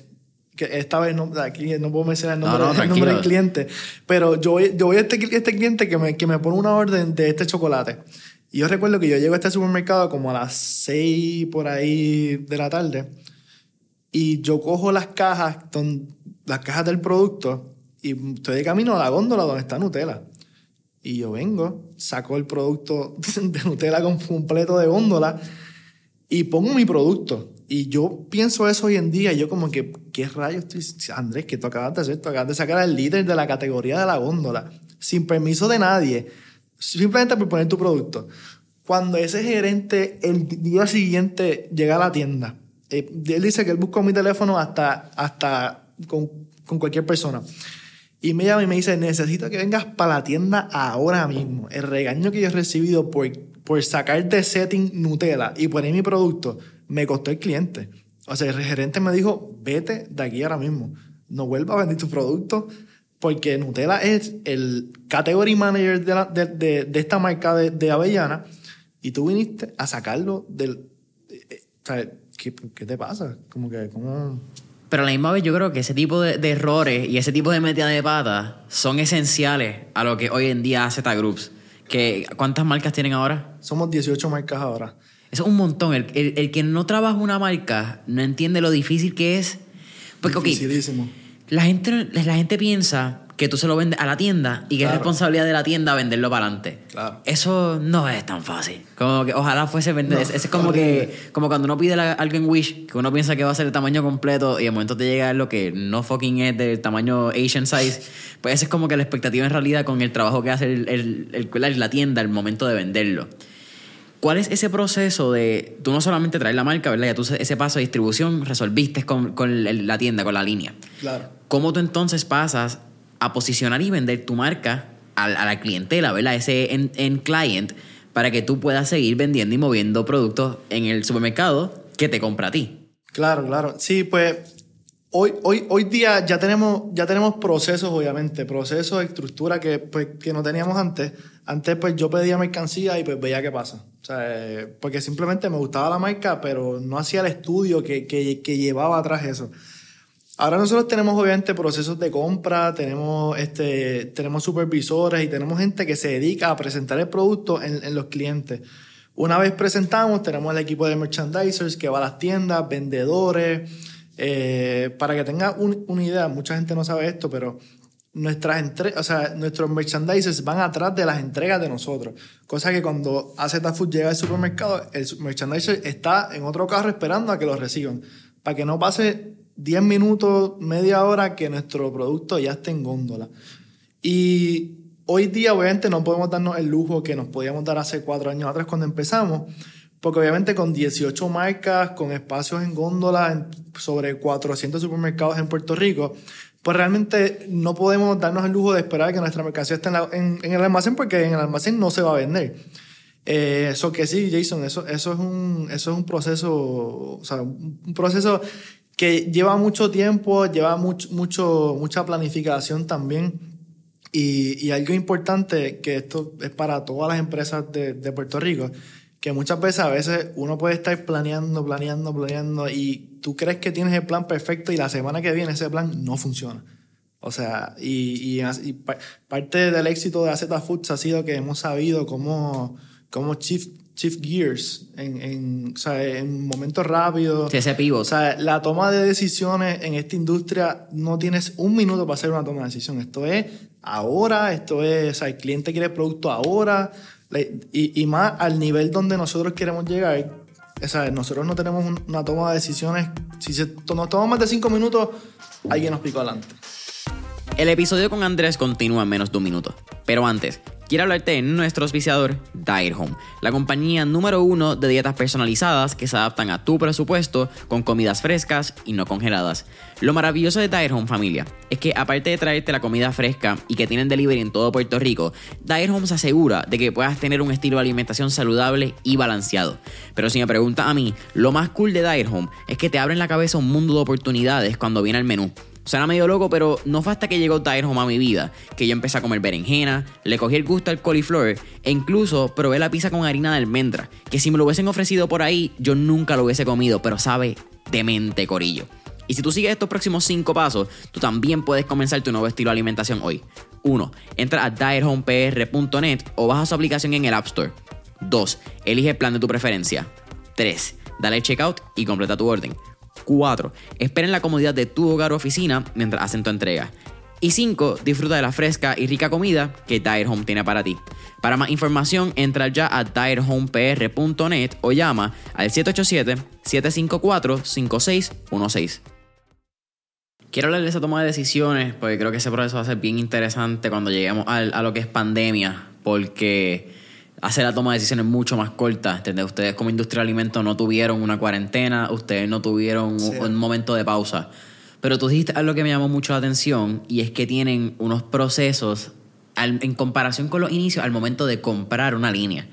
que esta vez no, aquí no puedo mencionar el nombre, el nombre del cliente, pero yo voy, yo voy a este, este cliente que me, que me pone una orden de este chocolate. Y yo recuerdo que yo llego a este supermercado como a las 6 por ahí de la tarde y yo cojo las cajas, las cajas del producto y estoy de camino a la góndola donde está Nutella. Y yo vengo, saco el producto *laughs* de Nutella completo de góndola y pongo mi producto. Y yo pienso eso hoy en día, y yo como que, ¿qué rayos estoy Andrés, que tú acabas de hacer? Tú acabas de sacar al líder de la categoría de la góndola, sin permiso de nadie, simplemente por poner tu producto. Cuando ese gerente el día siguiente llega a la tienda, eh, él dice que él buscó mi teléfono hasta, hasta con, con cualquier persona. Y me llama y me dice, necesito que vengas para la tienda ahora mismo. El regaño que yo he recibido por, por sacar de setting Nutella y poner mi producto, me costó el cliente. O sea, el gerente me dijo, vete de aquí ahora mismo. No vuelvas a vender tu producto porque Nutella es el category manager de, de, de, esta marca de, Avellana y tú viniste a sacarlo del... Eh, o sea, ¿qué, qué te pasa? Como que, ¿cómo...?
Pero a la misma vez yo creo que ese tipo de, de errores y ese tipo de metida de pata son esenciales a lo que hoy en día hace Groups. Que, ¿Cuántas marcas tienen ahora?
Somos 18 marcas ahora.
Eso es un montón. El, el- el que no trabaja una marca no entiende lo difícil que es. Porque, la gente, la gente piensa que tú se lo vendes a la tienda y que es responsabilidad de la tienda venderlo para adelante.
Claro.
Eso no es tan fácil. Como que ojalá fuese vender.
No,
es, es como
horrible.
que como cuando uno pide la- algo en Wish, que uno piensa que va a ser el tamaño completo y de momento te llega lo que no fucking es del tamaño Asian size. Pues esa es como que la expectativa en realidad con el trabajo que hace el, el- el- la tienda al momento de venderlo. ¿Cuál es ese proceso de tú no solamente traes la marca, ¿verdad? Ya tú ese paso de distribución resolviste con, con la tienda, con la línea.
Claro.
¿Cómo tú entonces pasas a posicionar y vender tu marca a, la clientela, ¿verdad? Ese en, en client, para que tú puedas seguir vendiendo y moviendo productos en el supermercado que te compra a ti.
Claro, claro. Sí, pues hoy, hoy, hoy día ya tenemos, ya tenemos procesos, obviamente, procesos, estructura que, pues, que no teníamos antes. Antes, pues yo pedía mercancía y pues veía qué pasa. O sea, eh, porque simplemente me gustaba la marca, pero no hacía el estudio que, que, que llevaba atrás eso. Ahora nosotros tenemos obviamente procesos de compra, tenemos, este, tenemos supervisores y tenemos gente que se dedica a presentar el producto en, los clientes. Una vez presentamos, tenemos el equipo de merchandisers que va a las tiendas, vendedores, eh, para que tenga un- una idea, mucha gente no sabe esto, pero nuestras o sea, nuestros merchandisers van atrás de las entregas de nosotros. Cosa que cuando AZ Food llega al supermercado, el merchandiser está en otro carro esperando a que lo reciban. Para que no pase 10 minutos, media hora que nuestro producto ya esté en góndola. Y hoy día, obviamente, no podemos darnos el lujo que nos podíamos dar hace cuatro años atrás cuando empezamos, porque obviamente con 18 marcas, con espacios en góndola, en sobre 400 supermercados en Puerto Rico, pues realmente no podemos darnos el lujo de esperar que nuestra mercancía esté en, el almacén, porque en el almacén no se va a vender. Eh, Eso que sí, Jason, eso, eso, es un, eso es un proceso, o sea, un proceso que lleva mucho tiempo, lleva mucho, mucho, mucha planificación también. Y, y algo importante, que esto es para todas las empresas de, de Puerto Rico, que muchas veces a veces uno puede estar planeando, planeando, planeando y tú crees que tienes el plan perfecto y la semana que viene ese plan no funciona. O sea, y, y, y pa- parte del éxito de AZ Foods ha sido que hemos sabido cómo, cómo shift, shift gears en, en, o sea, en momentos rápidos.
Sí, ese pivot.
O sea, la toma de decisiones en esta industria no tienes un minuto para hacer una toma de decisión. Esto es ahora, esto es, o sea, el cliente quiere el producto ahora. Y, y más al nivel donde nosotros queremos llegar. O sea, nosotros no tenemos un- una toma de decisiones. Si se, nos toma más de cinco minutos, alguien nos picó adelante.
El episodio con Andrés continúa en menos de un minuto. Pero antes, quiero hablarte de nuestro auspiciador, Diet Home, la compañía número uno de dietas personalizadas que se adaptan a tu presupuesto con comidas frescas y no congeladas. Lo maravilloso de Diet Home, familia, es que aparte de traerte la comida fresca y que tienen delivery en todo Puerto Rico, Diet Home se asegura de que puedas tener un estilo de alimentación saludable y balanceado. Pero si me preguntas a mí, lo más cool de Diet Home es que te abren la cabeza un mundo de oportunidades cuando viene el menú. Suena medio loco, pero no fue hasta que llegó Diet Home a mi vida que yo empecé a comer berenjena, le cogí el gusto al cauliflower e incluso probé la pizza con harina de almendra, que si me lo hubiesen ofrecido por ahí, yo nunca lo hubiese comido, pero sabe demente corillo. Y si tú sigues estos próximos 5 pasos, tú también puedes comenzar tu nuevo estilo de alimentación hoy. 1. Entra a diethomepr.net o baja su aplicación en el App Store. 2. Elige el plan de tu preferencia. 3. Dale checkout y completa tu orden. 4. Espera en la comodidad de tu hogar o oficina mientras hacen tu entrega. Y 5. Disfruta de la fresca y rica comida que Diet Home tiene para ti. Para más información, entra ya a diethomepr.net o llama al 787-754-5616. Quiero hablar de esa toma de decisiones porque creo que ese proceso va a ser bien interesante cuando lleguemos al- a, lo que es pandemia, porque hace la toma de decisiones mucho más corta. ¿entendés? Ustedes como industria de alimentos no tuvieron una cuarentena, ustedes no tuvieron un-
Sí.
un momento de pausa. Pero tú dijiste algo que me llamó mucho la atención y es que tienen unos procesos al- en comparación con los inicios al momento de comprar una línea.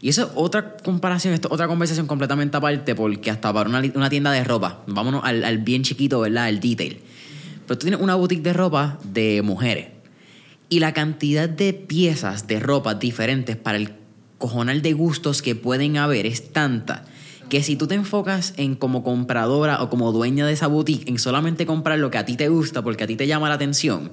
Y eso es otra comparación, esto es otra conversación completamente aparte porque hasta para una tienda de ropa, vámonos al, al bien chiquito, ¿verdad? Al detail. Pero tú tienes una boutique de ropa de mujeres y la cantidad de piezas de ropa diferentes para el de gustos que pueden haber es tanta que si tú te enfocas en como compradora o como dueña de esa boutique, en solamente comprar lo que a ti te gusta porque a ti te llama la atención,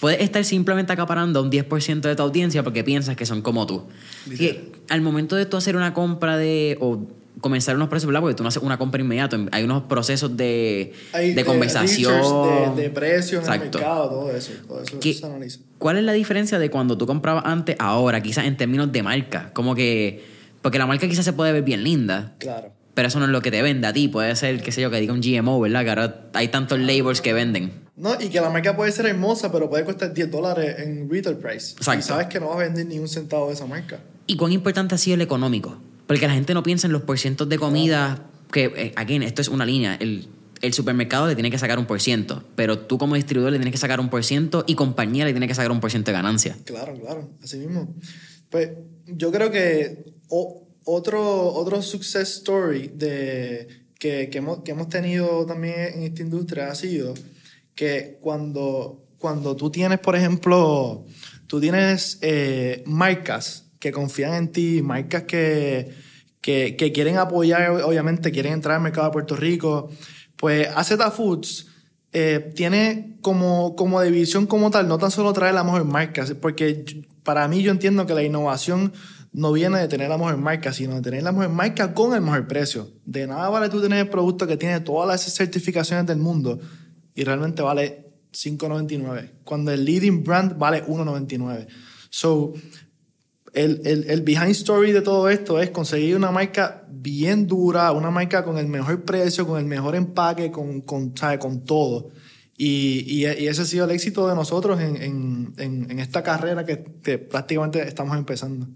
puedes estar simplemente acaparando un 10% de tu audiencia porque piensas que son como tú. Y al momento de tú hacer una compra de o comenzar unos precios, ¿verdad? Porque tú no haces una compra inmediata, hay unos procesos de,
Hay,
de
eh,
conversación.
De, de precios en el
Exacto.
mercado, todo eso. Todo eso
¿Qué-
se analiza.
¿Cuál es la diferencia de cuando tú comprabas antes ahora, quizás en términos de marca? Como que, porque la marca quizás se puede ver bien linda,
Claro.
pero eso no es lo que te vende a ti. Puede ser, qué sé yo, que diga un GMO, ¿verdad? Que ahora hay tantos labels que venden.
No, y que la marca puede ser hermosa, pero puede costar 10 dólares en retail price.
Exacto.
Y sabes que no vas a vender ni un centavo de esa marca.
¿Y cuán importante ha sido el económico? Porque la gente no piensa en los porcientos de comida, que, eh, again, esto es una línea. El, el supermercado le tiene que sacar un por ciento, pero tú como distribuidor le tienes que sacar un por ciento y compañía le tiene que sacar un por ciento de ganancia.
Claro, claro, así mismo. Pues yo creo que o- otro, otro success story de, que, que, hemos, que hemos tenido también en esta industria ha sido que cuando, cuando tú tienes, por ejemplo, tú tienes eh, marcas que confían en ti, marcas que, que, quieren apoyar, obviamente quieren entrar al mercado de Puerto Rico, pues AZ Foods eh, tiene como, como división como tal, no tan solo trae la mejor marca, porque para mí yo entiendo que la innovación no viene de tener la mejor marca, sino de tener la mejor marca con el mejor precio. De nada vale tú tener el producto que tiene todas las certificaciones del mundo y realmente vale 5.99, cuando el leading brand vale 1.99. So, el, el, el behind story de todo esto es conseguir una marca bien dura, una marca con el mejor precio, con el mejor empaque, con, con, con todo. Y, y, y ese ha sido el éxito de nosotros en, en, en, en esta carrera que, que prácticamente estamos empezando.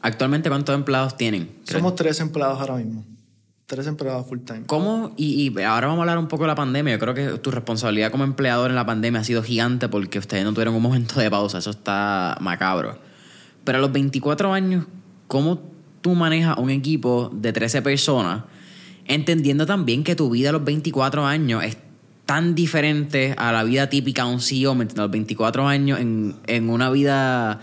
Actualmente, ¿cuántos empleados tienen?
Somos tres empleados ahora mismo. Tres empleados full time.
¿Cómo? Y, y ahora vamos a hablar un poco de la pandemia. Yo creo que tu responsabilidad como empleador en la pandemia ha sido gigante porque ustedes no tuvieron un momento de pausa. Eso está macabro. Pero a los 24 años, ¿cómo tú manejas un equipo de 13 personas entendiendo también que tu vida a los 24 años es tan diferente a la vida típica de un CEO. A los 24 años en, en una vida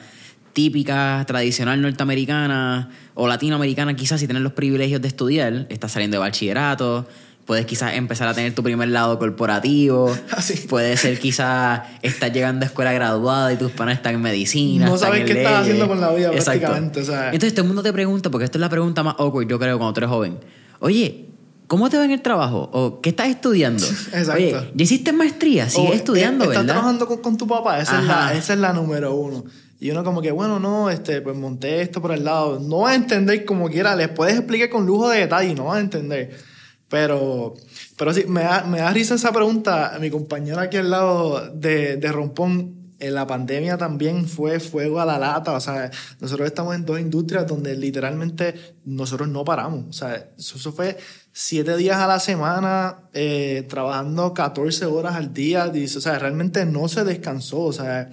típica, tradicional norteamericana o latinoamericana, quizás si tienes los privilegios de estudiar, estás saliendo de bachillerato, puedes quizás empezar a tener tu primer lado corporativo, *laughs*
Así.
puede ser quizás estás llegando a escuela graduada y tus panas están en medicina.
No sabes qué estás haciendo con la vida
Exacto.
prácticamente, o sea.
Entonces todo el mundo te pregunta, porque esto es la pregunta más awkward, yo creo, cuando tú eres joven. Oye, ¿cómo te va en el trabajo? ¿O qué estás estudiando? *laughs*
Exacto.
Oye, ¿ya hiciste maestría? Sigue
O, eh,
estudiando,
¿Estás
¿verdad?
trabajando con, con tu papá? Esa es, la, esa es la número uno. Y uno como que, bueno, no, este, pues monté esto por el lado. No vas a entender como quiera. Les puedes explicar con lujo de detalle y no vas a entender. Pero, pero sí, me da, me da risa esa pregunta. Mi compañero aquí al lado de, de Rompón, en la pandemia también fue fuego a la lata. O sea, nosotros estamos en dos industrias donde literalmente nosotros no paramos. O sea, eso, fue siete días a la semana, eh, trabajando 14 horas al día. O sea, realmente no se descansó. O sea,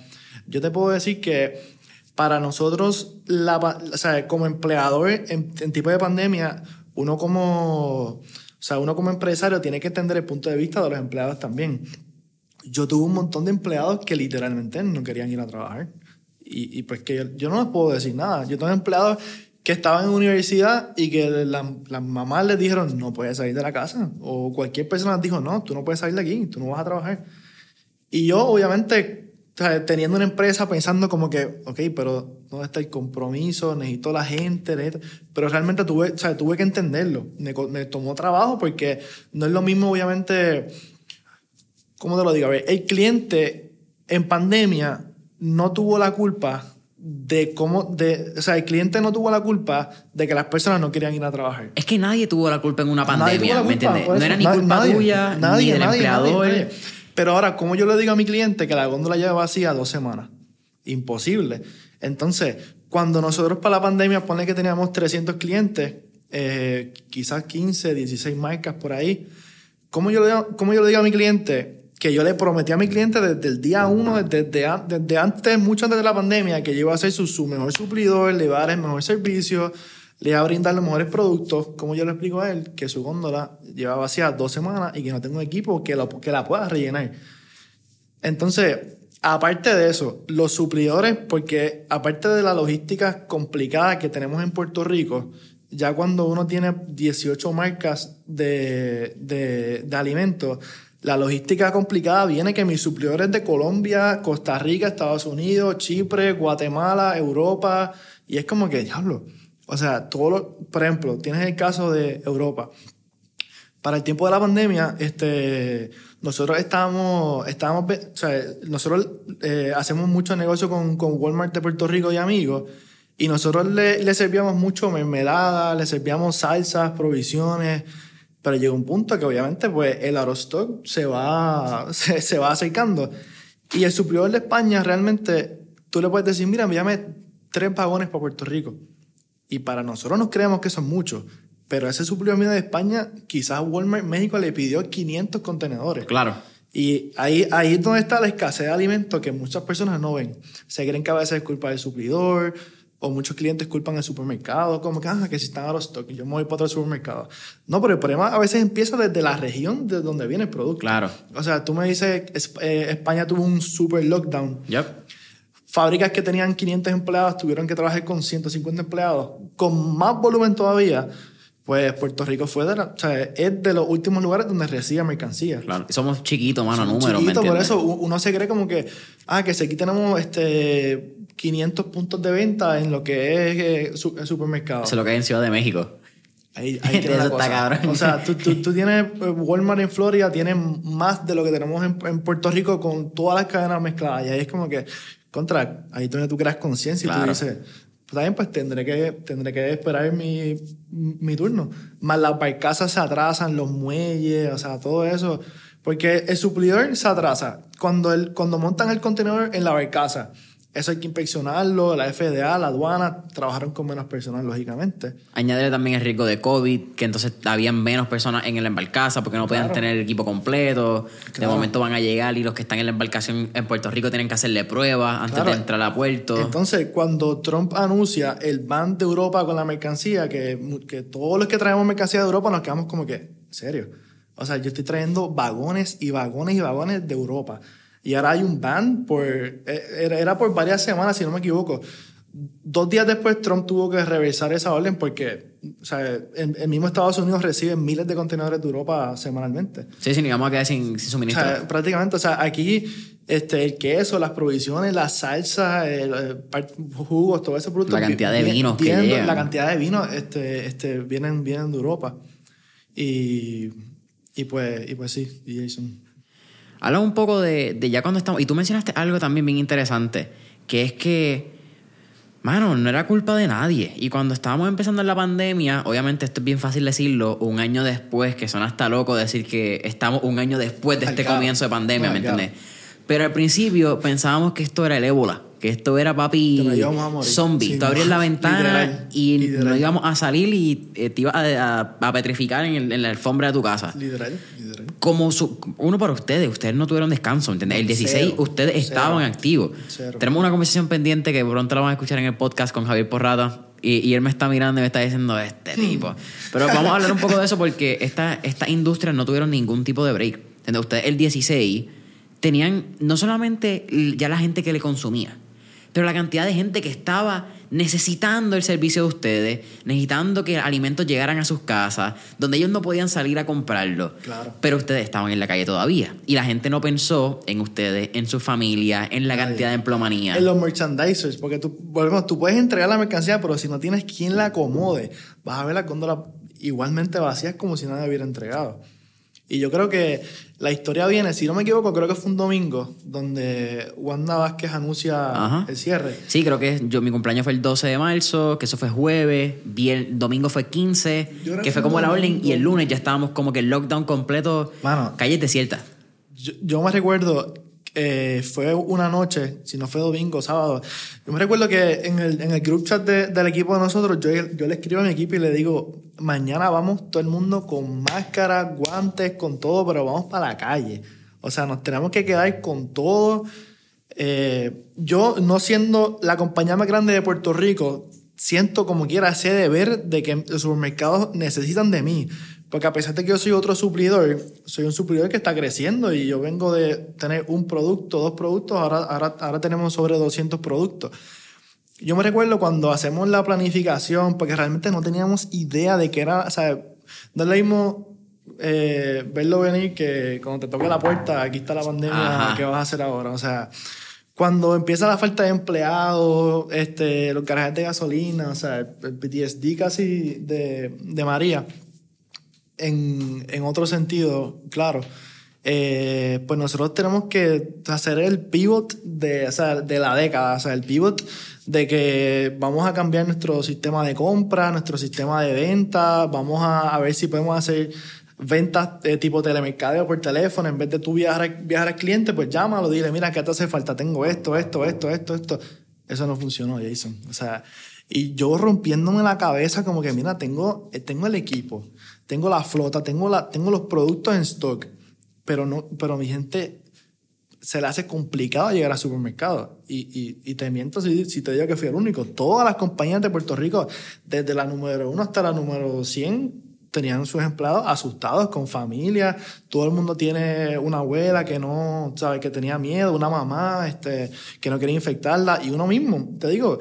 yo te puedo decir que para nosotros, la, o sea, como empleador en, tipo de pandemia, uno como, sea, uno como empresario tiene que entender el punto de vista de los empleados también. Yo tuve un montón de empleados que literalmente no querían ir a trabajar. Y, y pues que yo, yo no les puedo decir nada. Yo tengo empleados que estaban en universidad y que la- las mamás les dijeron, no puedes salir de la casa. O cualquier persona les dijo, no, tú no puedes salir de aquí, tú no vas a trabajar. Y yo, obviamente, o teniendo una empresa pensando como que, ok, pero ¿dónde está el compromiso? Necesito la gente, necesito- pero realmente tuve, o sea, tuve que entenderlo. Me, me tomó trabajo porque no es lo mismo, obviamente, ¿cómo te lo digo? A ver, el cliente en pandemia no tuvo la culpa de cómo, de, o sea, el cliente no tuvo la culpa de que las personas no querían ir a trabajar.
Es que nadie tuvo la culpa en una pandemia, ¿me entiendes?
por
No era ni culpa
nadie,
tuya,
nadie,
ni del
nadie,
empleador.
nadie. Pero ahora, ¿cómo yo le digo a mi cliente que la góndola lleva vacía dos semanas? Imposible. Entonces, cuando nosotros para la pandemia, pone que teníamos 300 clientes, eh, quizás 15, 16 marcas por ahí, ¿cómo yo, le, digo- ¿cómo yo digo a mi cliente que yo le prometí a mi cliente desde el día uno, desde, desde, desde antes, mucho antes de la pandemia, que yo iba a ser su, su mejor suplidor, le iba a dar el mejor servicio, le iba a brindar los mejores productos? ¿Cómo yo le explico a él que su góndola lleva vacía dos semanas y que no tengo equipo que, lo- que la pueda rellenar? Entonces, aparte de eso, los suplidores, porque aparte de la logística complicada que tenemos en Puerto Rico, ya cuando uno tiene 18 marcas de, de, de alimentos, la logística complicada viene que mis suplidores de Colombia, Costa Rica, Estados Unidos, Chipre, Guatemala, Europa, y es como que, diablo, o sea, todo lo, por ejemplo, tienes el caso de Europa. Para el tiempo de la pandemia, este, nosotros estábamos, estábamos, o sea, nosotros eh, hacemos mucho negocio con, con Walmart de Puerto Rico y amigos, y nosotros le, le servíamos mucho mermelada, le servíamos salsas, provisiones, pero llega un punto que obviamente pues el stock se va, *laughs* se, se, va acercando. Y el suplidor de España realmente, tú le puedes decir, mira, envíame tres vagones para Puerto Rico. Y para nosotros nos creemos que son muchos. Pero ese mío de España, quizás Walmart México le pidió 500 contenedores.
Claro.
Y ahí, ahí es donde está la escasez de alimentos que muchas personas no ven. Se creen que a veces es culpa del suplidor, o muchos clientes culpan al supermercado, como que, ah, que si están a los stock, yo me voy para otro supermercado. No, pero el problema a veces empieza desde la región de donde viene el producto.
Claro.
O sea, tú me dices, eh, España tuvo un super lockdown.
Yep.
Fábricas que tenían 500 empleados tuvieron que trabajar con 150 empleados, con más volumen todavía. Pues Puerto Rico fue de la, o sea, es de los últimos lugares donde recibe mercancía.
Claro. Somos chiquitos, mano, números.
Chiquitos, por eso uno se cree como que, ah, que si aquí tenemos este 500 puntos de venta en lo que es eh, el supermercado.
Eso es lo que hay en Ciudad de México.
Ahí, ahí *laughs* cosa. O sea, tú, tú, tú, tienes eh, Walmart en Florida, tiene más de lo que tenemos en, en, Puerto Rico con todas las cadenas mezcladas. Y ahí es como que, contra, ahí donde tú creas conciencia
Claro.
y tú dices, pues también pues tendré que, tendré que esperar mi, mi turno. Más las barcazas se atrasan, los muelles, o sea, todo eso. Porque el suplidor se atrasa. Cuando, el, cuando montan el contenedor en la barcaza, eso hay que inspeccionarlo, la FDA, la aduana, trabajaron con menos personal, lógicamente.
Añadirle también el riesgo de COVID, que entonces habían menos personas en la embarcaza porque no podían
Claro.
tener el equipo completo. De momento van a llegar y los que están en la embarcación en Puerto Rico tienen que hacerle pruebas antes
Claro.
de entrar a puerto.
Entonces, cuando Trump anuncia el ban de Europa con la mercancía, que, que todos los que traemos mercancía de Europa nos quedamos como que, ¿en serio? O sea, yo estoy trayendo vagones y vagones y vagones de Europa. Y ahora hay un ban por... eh, Era, era por varias semanas, si no me equivoco. Dos días después Trump tuvo que reversar esa orden porque, o sea, el, el mismo Estados Unidos recibe miles de contenedores de Europa semanalmente.
Sí, sí, ni vamos a quedar sin, sin
O
suministro.
sea, prácticamente, o sea, aquí este, el queso, las provisiones, la salsa, el, el jugos, todo ese producto.
La cantidad de
vi-
vinos que llegan.
La cantidad de vinos este, este, vienen, vienen de Europa. Y, y, pues, y pues sí, Jason.
Habla un poco de, de ya cuando estamos. Y tú mencionaste algo también bien interesante, que es que, mano, no era culpa de nadie. Y cuando estábamos empezando la pandemia, obviamente esto es bien fácil decirlo, un año después, que suena hasta loco decir que estamos un año después de este
Marcado.
comienzo de pandemia, ¿me
Marcado.
entiendes? Pero al principio pensábamos que esto era el ébola, que esto era papi zombie.
Sí,
tú abrías la ventana
Literal,
y
literal.
no íbamos a salir y eh, te ibas a, a- a petrificar en, el- en la alfombra de tu casa
literal.
Como su- uno para ustedes, ustedes no tuvieron descanso, ¿entiendes? El 16
Cero.
ustedes
Cero.
estaban activos.
Cero.
Tenemos una conversación pendiente que pronto la van a escuchar en el podcast con Javier Porrata y, y él me está mirando y me está diciendo este
Hmm.
tipo. Pero vamos a hablar un poco de eso porque esta- estas industrias no tuvieron ningún tipo de break. ¿Entiendes? Ustedes el 16 tenían no solamente ya la gente que le consumía, pero la cantidad de gente que estaba necesitando el servicio de ustedes, necesitando que alimentos llegaran a sus casas, donde ellos no podían salir a comprarlo.
Claro.
Pero ustedes estaban en la calle todavía. Y la gente no pensó en ustedes, en su familia, en la cantidad de emplomanía.
En los merchandisers, porque tú, volvemos, tú puedes entregar la mercancía, pero si no tienes quien la acomode, vas a ver la góndola igualmente vacía como si nadie hubiera entregado. Y yo creo que la historia viene, si no me equivoco, creo que fue un domingo donde Wanda Vázquez anuncia
Ajá.
el cierre.
Sí, creo que yo, mi cumpleaños fue el 12 de marzo, que eso fue jueves, vier- domingo fue 15,
Yo creo
que fue como la orden, y el lunes ya estábamos como que el lockdown completo,
Mano.
calles desiertas.
Yo, yo me recuerdo, eh, fue una noche, si no fue domingo, sábado. Yo me recuerdo que en el, en el group chat de- del equipo de nosotros, yo, yo le escribo a mi equipo y le digo, mañana vamos todo el mundo con máscara, guantes, con todo, pero vamos para la calle. O sea, nos tenemos que quedar con todo. Eh, yo, no siendo la compañía más grande de Puerto Rico, siento como quiera ese deber de que los supermercados necesitan de mí. Porque a pesar de que yo soy otro suplidor, soy un suplidor que está creciendo y yo vengo de tener un producto, dos productos, ahora, ahora, ahora tenemos sobre 200 productos. yo me recuerdo cuando hacemos la planificación, porque realmente no teníamos idea de qué era, o sea, no es lo mismo eh, verlo venir que cuando te toque la puerta, aquí está la pandemia, ¿qué vas a hacer ahora? O sea, cuando empieza la falta de empleados, este, los garajes de gasolina, o sea, el PTSD casi de, de María, en, en, otro sentido, claro, eh, pues nosotros tenemos que hacer el pivot de, o sea, de la década, o sea, el pivot de que vamos a cambiar nuestro sistema de compra, nuestro sistema de venta, vamos a, a ver si podemos hacer ventas de tipo telemercadeo por teléfono, en vez de tú viajar, viajar al cliente, pues llámalo, dile, mira, ¿qué te hace falta? Tengo esto, esto, esto, esto, esto. Eso no funcionó, Jason. O sea, y yo rompiéndome la cabeza como que, mira, tengo, tengo el equipo, tengo la flota, tengo, la, tengo los productos en stock, pero, no, pero mi gente se le hace complicado llegar al supermercado. Y, y, y te miento si, si, te digo que fui el único. Todas las compañías de Puerto Rico, desde la número uno hasta la número 100, tenían sus empleados asustados, con familia. Todo el mundo tiene una abuela que no, sabe, que tenía miedo, una mamá este, que no quería infectarla. Y uno mismo, te digo,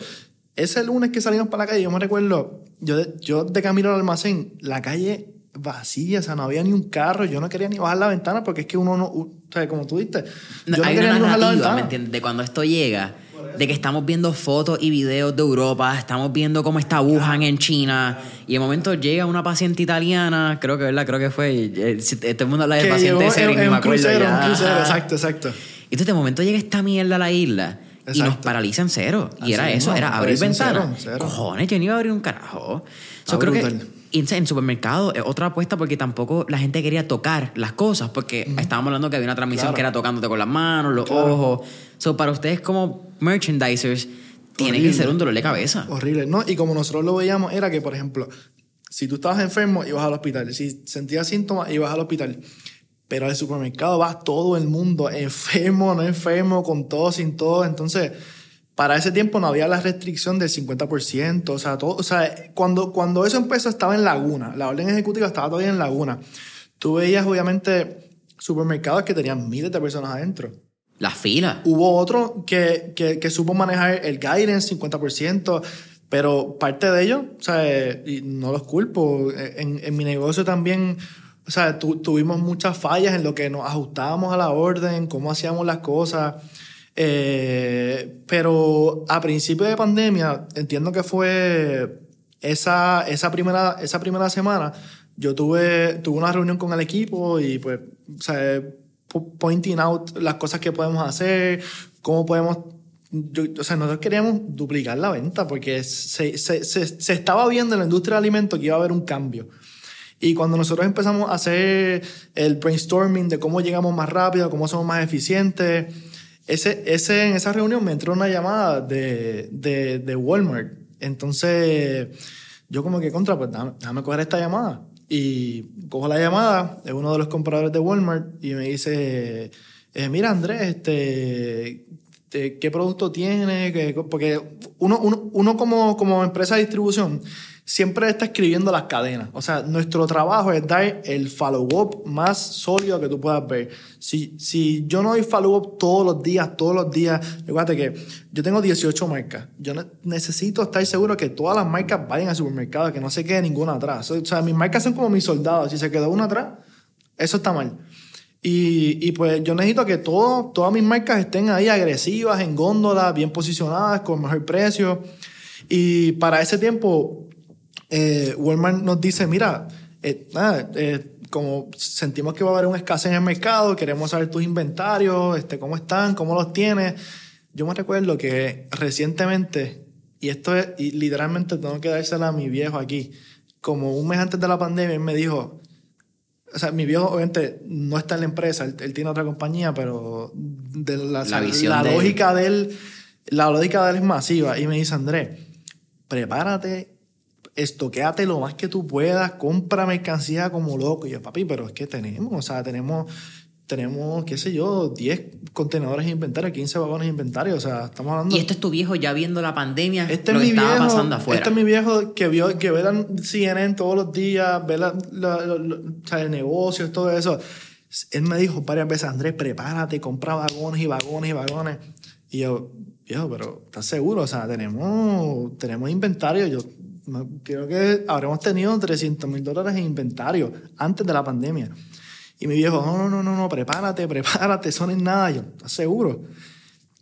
ese lunes que salimos para la calle, yo me recuerdo, yo, yo de camino al almacén, la calle vacía, o sea, no había ni un carro, yo no quería ni bajar la ventana porque es que uno no, o sea, como tú dices, yo no, quería
ni bajar la ventana. ¿me entiendes? De cuando esto llega de que estamos viendo fotos y videos de Europa, estamos viendo cómo está Wuhan en China, y de momento llega una paciente italiana, creo que, ¿verdad? Creo que fue, eh, todo el mundo habla de paciente ese,
en, un crucero, un crucero, exacto, exacto.
Y entonces de momento llega esta mierda a la isla y nos paraliza en cero. Y era eso, era abrir ventanas. Cojones, yo no iba a abrir un carajo. Yo creo que en supermercado es otra apuesta porque tampoco la gente quería tocar las cosas, porque estábamos hablando que había una transmisión que era tocándote con las manos, los ojos. So, para ustedes como merchandisers, tiene que ser un dolor de cabeza.
Horrible, ¿no? Y como nosotros lo veíamos, era que, por ejemplo, si tú estabas enfermo, ibas al hospital. Si sentías síntomas, ibas al hospital. Pero al supermercado va todo el mundo, enfermo, no enfermo, con todo, sin todo. Entonces, para ese tiempo no había la restricción del 50%, o sea, todo, o sea, cuando, cuando eso empezó estaba en laguna, la orden ejecutiva estaba todavía en laguna. Tú veías obviamente supermercados que tenían miles de personas adentro.
La fila.
Hubo otro que, que, que supo manejar el guidance 50%, pero parte de ello, o sea, y no los culpo, en, en mi negocio también, o sea, tuvimos muchas fallas en lo que nos ajustábamos a la orden, cómo hacíamos las cosas. Eh, pero a principio de pandemia, entiendo que fue esa, esa, primera, esa primera semana, yo tuve, tuve una reunión con el equipo y pues, o sea, pointing out las cosas que podemos hacer, cómo podemos o sea, nosotros queríamos duplicar la venta porque se, se, se, se, estaba viendo en la industria de alimentos que iba a haber un cambio. Y cuando nosotros empezamos a hacer el brainstorming de cómo llegamos más rápido, cómo somos más eficientes, ese, ese, en esa reunión me entró una llamada de, de, de Walmart. Entonces, yo como que contra, pues déjame, coger esta llamada. Y cojo la llamada, es uno de los compradores de Walmart, y me dice, eh, mira Andrés, este, ¿qué producto tiene? Porque uno, uno, uno como, como empresa de distribución siempre está escribiendo las cadenas. O sea, nuestro trabajo es dar el follow-up más sólido que tú puedas ver. Si, si yo no doy follow-up todos los días, todos los días, recuerda que yo tengo 18 marcas. Yo necesito estar seguro que todas las marcas vayan al supermercado, que no se quede ninguna atrás. O sea, mis marcas son como mis soldados. Si se quedó una atrás, eso está mal. Y, y, pues yo necesito que todo, todas mis marcas estén ahí agresivas, en góndola, bien posicionadas, con mejor precio. Y para ese tiempo eh, Walmart nos dice, mira, eh, eh, como sentimos que va a haber un escasez en el mercado, queremos saber tus inventarios, este, cómo están, cómo los tienes. Yo me recuerdo que recientemente, y esto es, y literalmente tengo que dársela a mi viejo aquí, como un mes antes de la pandemia, él me dijo, o sea, mi viejo obviamente no está en la empresa, él, tiene otra compañía, pero de la, la, lógica de él, la lógica de él es masiva. Y me dice, Andrés, prepárate estoquéate lo más que tú puedas, compra mercancía como loco. Y yo, papi, pero es que tenemos, o sea, tenemos, tenemos, qué sé yo, 10 contenedores de inventario, 15 vagones de inventario, o sea, estamos hablando...
Y esto es tu viejo ya viendo la pandemia, este lo es mi estaba viejo, pasando afuera.
Este es mi viejo que vio, que ve la CNN todos los días, ve la, o sea, el negocio, todo eso. Él me dijo varias veces, Andrés, prepárate, compra vagones y vagones y vagones. Y yo, viejo, pero ¿estás seguro? O sea, tenemos, tenemos inventario. Yo creo que habremos tenido 300 mil dólares en inventario antes de la pandemia. Y mi viejo, no, no, no, no, prepárate, prepárate, eso no es nada. Yo, ¿estás seguro?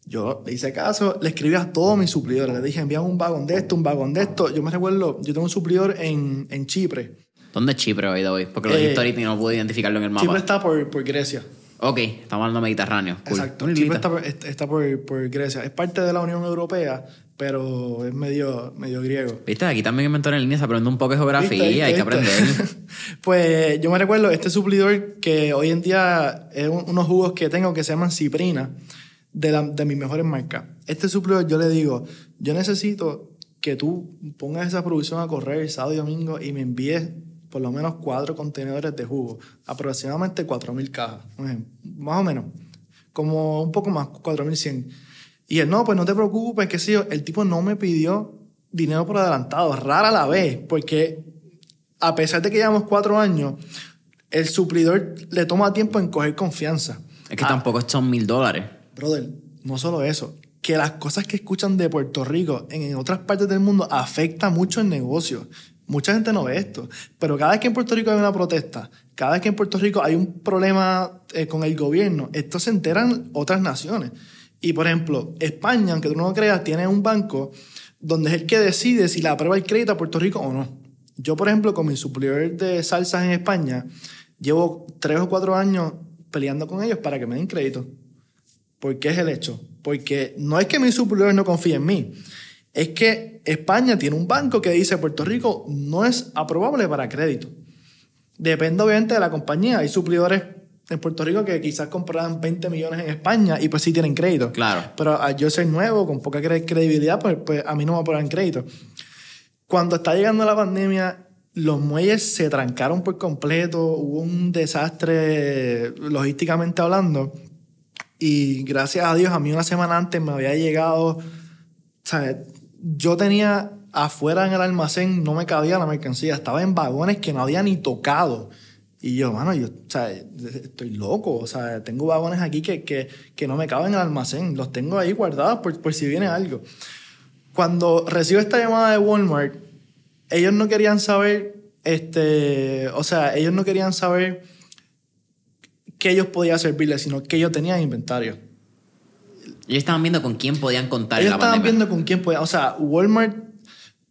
Yo le hice caso, le escribí a todos mis suplidores. Le dije, envíame un vagón de esto, un vagón de esto. Yo me recuerdo, yo tengo un suplidor en, en Chipre.
¿Dónde es Chipre hoy de hoy? Porque lo
Eh,
dijiste y no pude identificarlo en el mapa.
Chipre está por, por Grecia.
Ok, estamos hablando de Mediterráneo. Cool.
Exacto. Chipre
islita.
está, por, está- está por, por Grecia. Es parte de la Unión Europea, pero es medio, medio griego.
Viste, aquí también en Mentor en línea se aprende un poco de geografía,
¿Viste, viste,
hay que aprender. *laughs*
pues yo me recuerdo este suplidor que hoy en día es un- unos jugos que tengo que se llaman Ciprina, de, la- de mis mejores marcas. Este suplidor yo le digo, yo necesito que tú pongas esa producción a correr sábado y domingo y me envíes por lo menos cuatro contenedores de jugo, aproximadamente 4.000 cajas, más o menos, como un poco más, 4.100. Y él, no, pues no te preocupes, qué sé yo, el tipo no me pidió dinero por adelantado, rara la vez, porque a pesar de que llevamos cuatro años, el suplidor le toma tiempo en coger confianza.
es que
Ah,
tampoco son mil dólares.
Brother, no solo eso, que las cosas que escuchan de Puerto Rico en, en otras partes del mundo afecta mucho el negocio. Mucha gente no ve esto, pero cada vez que en Puerto Rico hay una protesta, cada vez que en Puerto Rico hay un problema eh, con el gobierno, esto se enteran otras naciones. Y por ejemplo, España, aunque tú no lo creas, tiene un banco donde es el que decide si le aprueba el crédito a Puerto Rico o no. Yo, por ejemplo, con mi suplidor de salsas en España, llevo tres o cuatro años peleando con ellos para que me den crédito. ¿Por qué es el hecho? Porque no es que mi suplidor no confíe en mí, es que España tiene un banco que dice Puerto Rico no es aprobable para crédito. Depende obviamente de la compañía. Hay suplidores en Puerto Rico que quizás compraran 20 millones en España y pues sí tienen crédito.
Claro.
Pero al yo ser nuevo, con poca cre- credibilidad, pues, pues a mí no me aproban crédito. Cuando está llegando la pandemia, los muelles se trancaron por completo, hubo un desastre logísticamente hablando. Y gracias a Dios, a mí una semana antes me había llegado. ¿sabes? Yo tenía afuera en el almacén, no me cabía la mercancía, estaba en vagones que no había ni tocado. Y yo, mano, yo o sea, estoy loco. O sea, tengo vagones aquí que, que, que no me caben en el almacén. Los tengo ahí guardados por, por si viene algo. Cuando recibo esta llamada de Walmart, ellos no querían saber, este, o sea, ellos no querían saber que ellos podían servirles, sino que ellos tenían inventario.
Ellos estaban viendo con quién podían contar
Ellos
la
estaban
pandemia.
viendo con quién podía. O sea, Walmart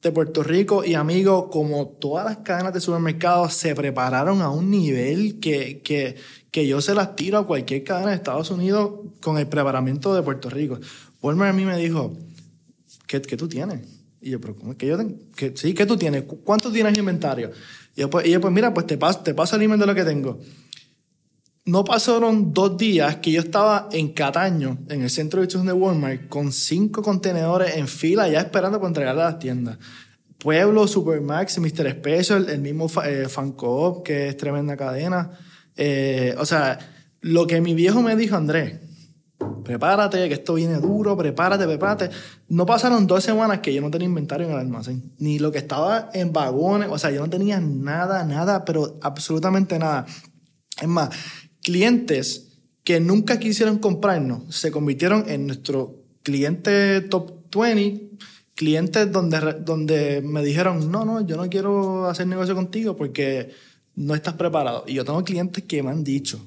de Puerto Rico y amigos, como todas las cadenas de supermercados, se prepararon a un nivel que, que, que yo se las tiro a cualquier cadena de Estados Unidos con el preparamiento de Puerto Rico. Walmart a mí me dijo, ¿qué, qué tú tienes? Y yo, pero ¿cómo es que yo tengo? ¿Qué- sí, ¿qué tú tienes? ¿Cu- ¿Cuánto tienes en inventario? Y yo, pues, y yo, pues mira, pues te paso, te paso el email de lo que tengo. No pasaron dos días que yo estaba en Cataño, en el centro de distribución de Walmart, con cinco contenedores en fila ya esperando para entregarle a las tiendas. Pueblo, Supermax, Mr. Special, el mismo eh, Fancoop, que es tremenda cadena. Eh, o sea, lo que mi viejo me dijo, Andrés, prepárate, que esto viene duro, prepárate, prepárate. No pasaron dos semanas que yo no tenía inventario en el almacén, ni lo que estaba en vagones, o sea, yo no tenía nada, nada, pero absolutamente nada. Es más, clientes que nunca quisieron comprarnos se convirtieron en nuestro cliente top 20, clientes donde, donde me dijeron, no, no, yo no quiero hacer negocio contigo porque no estás preparado. Y yo tengo clientes que me han dicho,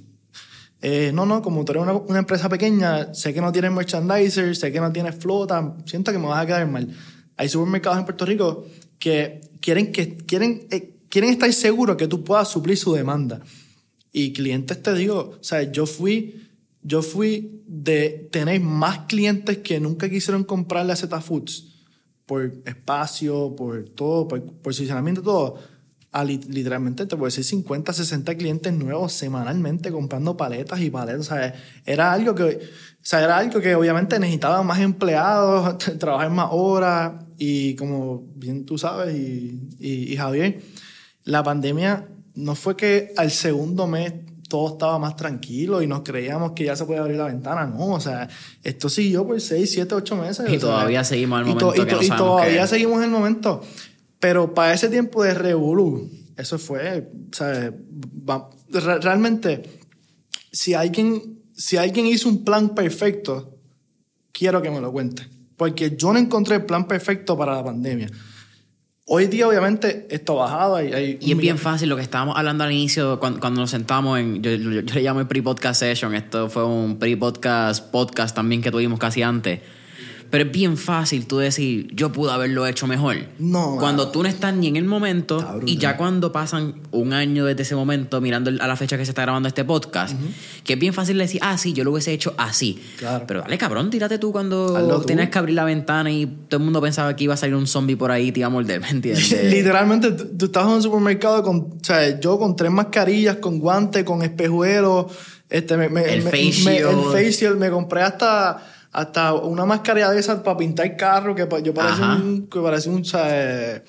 eh, no, no, como tú eres una, una empresa pequeña, sé que no tienes merchandiser, sé que no tienes flota, siento que me vas a quedar mal. Hay supermercados en Puerto Rico que quieren, que, quieren, eh, quieren estar seguros que tú puedas suplir su demanda. Y clientes, te digo, o sea, yo fui, yo fui de tener más clientes que nunca quisieron comprarle a Z Foods por espacio, por todo, por posicionamiento, todo, a li- literalmente te puedo decir 50, 60 clientes nuevos semanalmente comprando paletas y paletas. O sea, era algo que, o sea, era algo que obviamente necesitaba más empleados, *laughs* trabajar más horas y como bien tú sabes y, y, y Javier, la pandemia no fue que al segundo mes todo estaba más tranquilo y nos creíamos que ya se podía abrir la ventana. No, o sea, esto siguió por 6, 7, 8 meses.
Y
sea,
todavía seguimos
to-
momento
y
que
to-
no
y
sabemos
todavía seguimos en el momento. Pero para ese tiempo de revolú, eso fue, o sea, va- re- realmente, si alguien, si alguien hizo un plan perfecto, quiero que me lo cuente. porque yo no encontré el plan perfecto para la pandemia. Hoy día, obviamente, esto ha bajado. Hay, hay
y es bien fácil lo que estábamos hablando al inicio, cuando, cuando nos sentamos en. Yo, yo, yo le llamo el pre-podcast session. Esto fue un pre-podcast podcast también que tuvimos casi antes. Pero es bien fácil tú decir, yo pude haberlo hecho mejor.
No.
Cuando tú no estás ni en el momento y ya cuando pasan un año desde ese momento, mirando a la fecha que se está grabando este podcast, que es bien fácil decir, ah, sí, yo lo hubiese hecho así.
Claro.
Pero dale, cabrón, tírate tú cuando
tú.
tenías que abrir la ventana y todo el mundo pensaba que iba a salir un zombie por ahí y te iba a morder, ¿me entiendes? *laughs*
Literalmente, tú estás en un supermercado con, o sea, yo con tres mascarillas, con guantes, con espejuelos, este, me, me-
El
me-
face shield.
el face shield, me compré hasta, hasta una mascarilla de esas para pintar carro, que yo parecía
Ajá.
un, que parecía un, eh,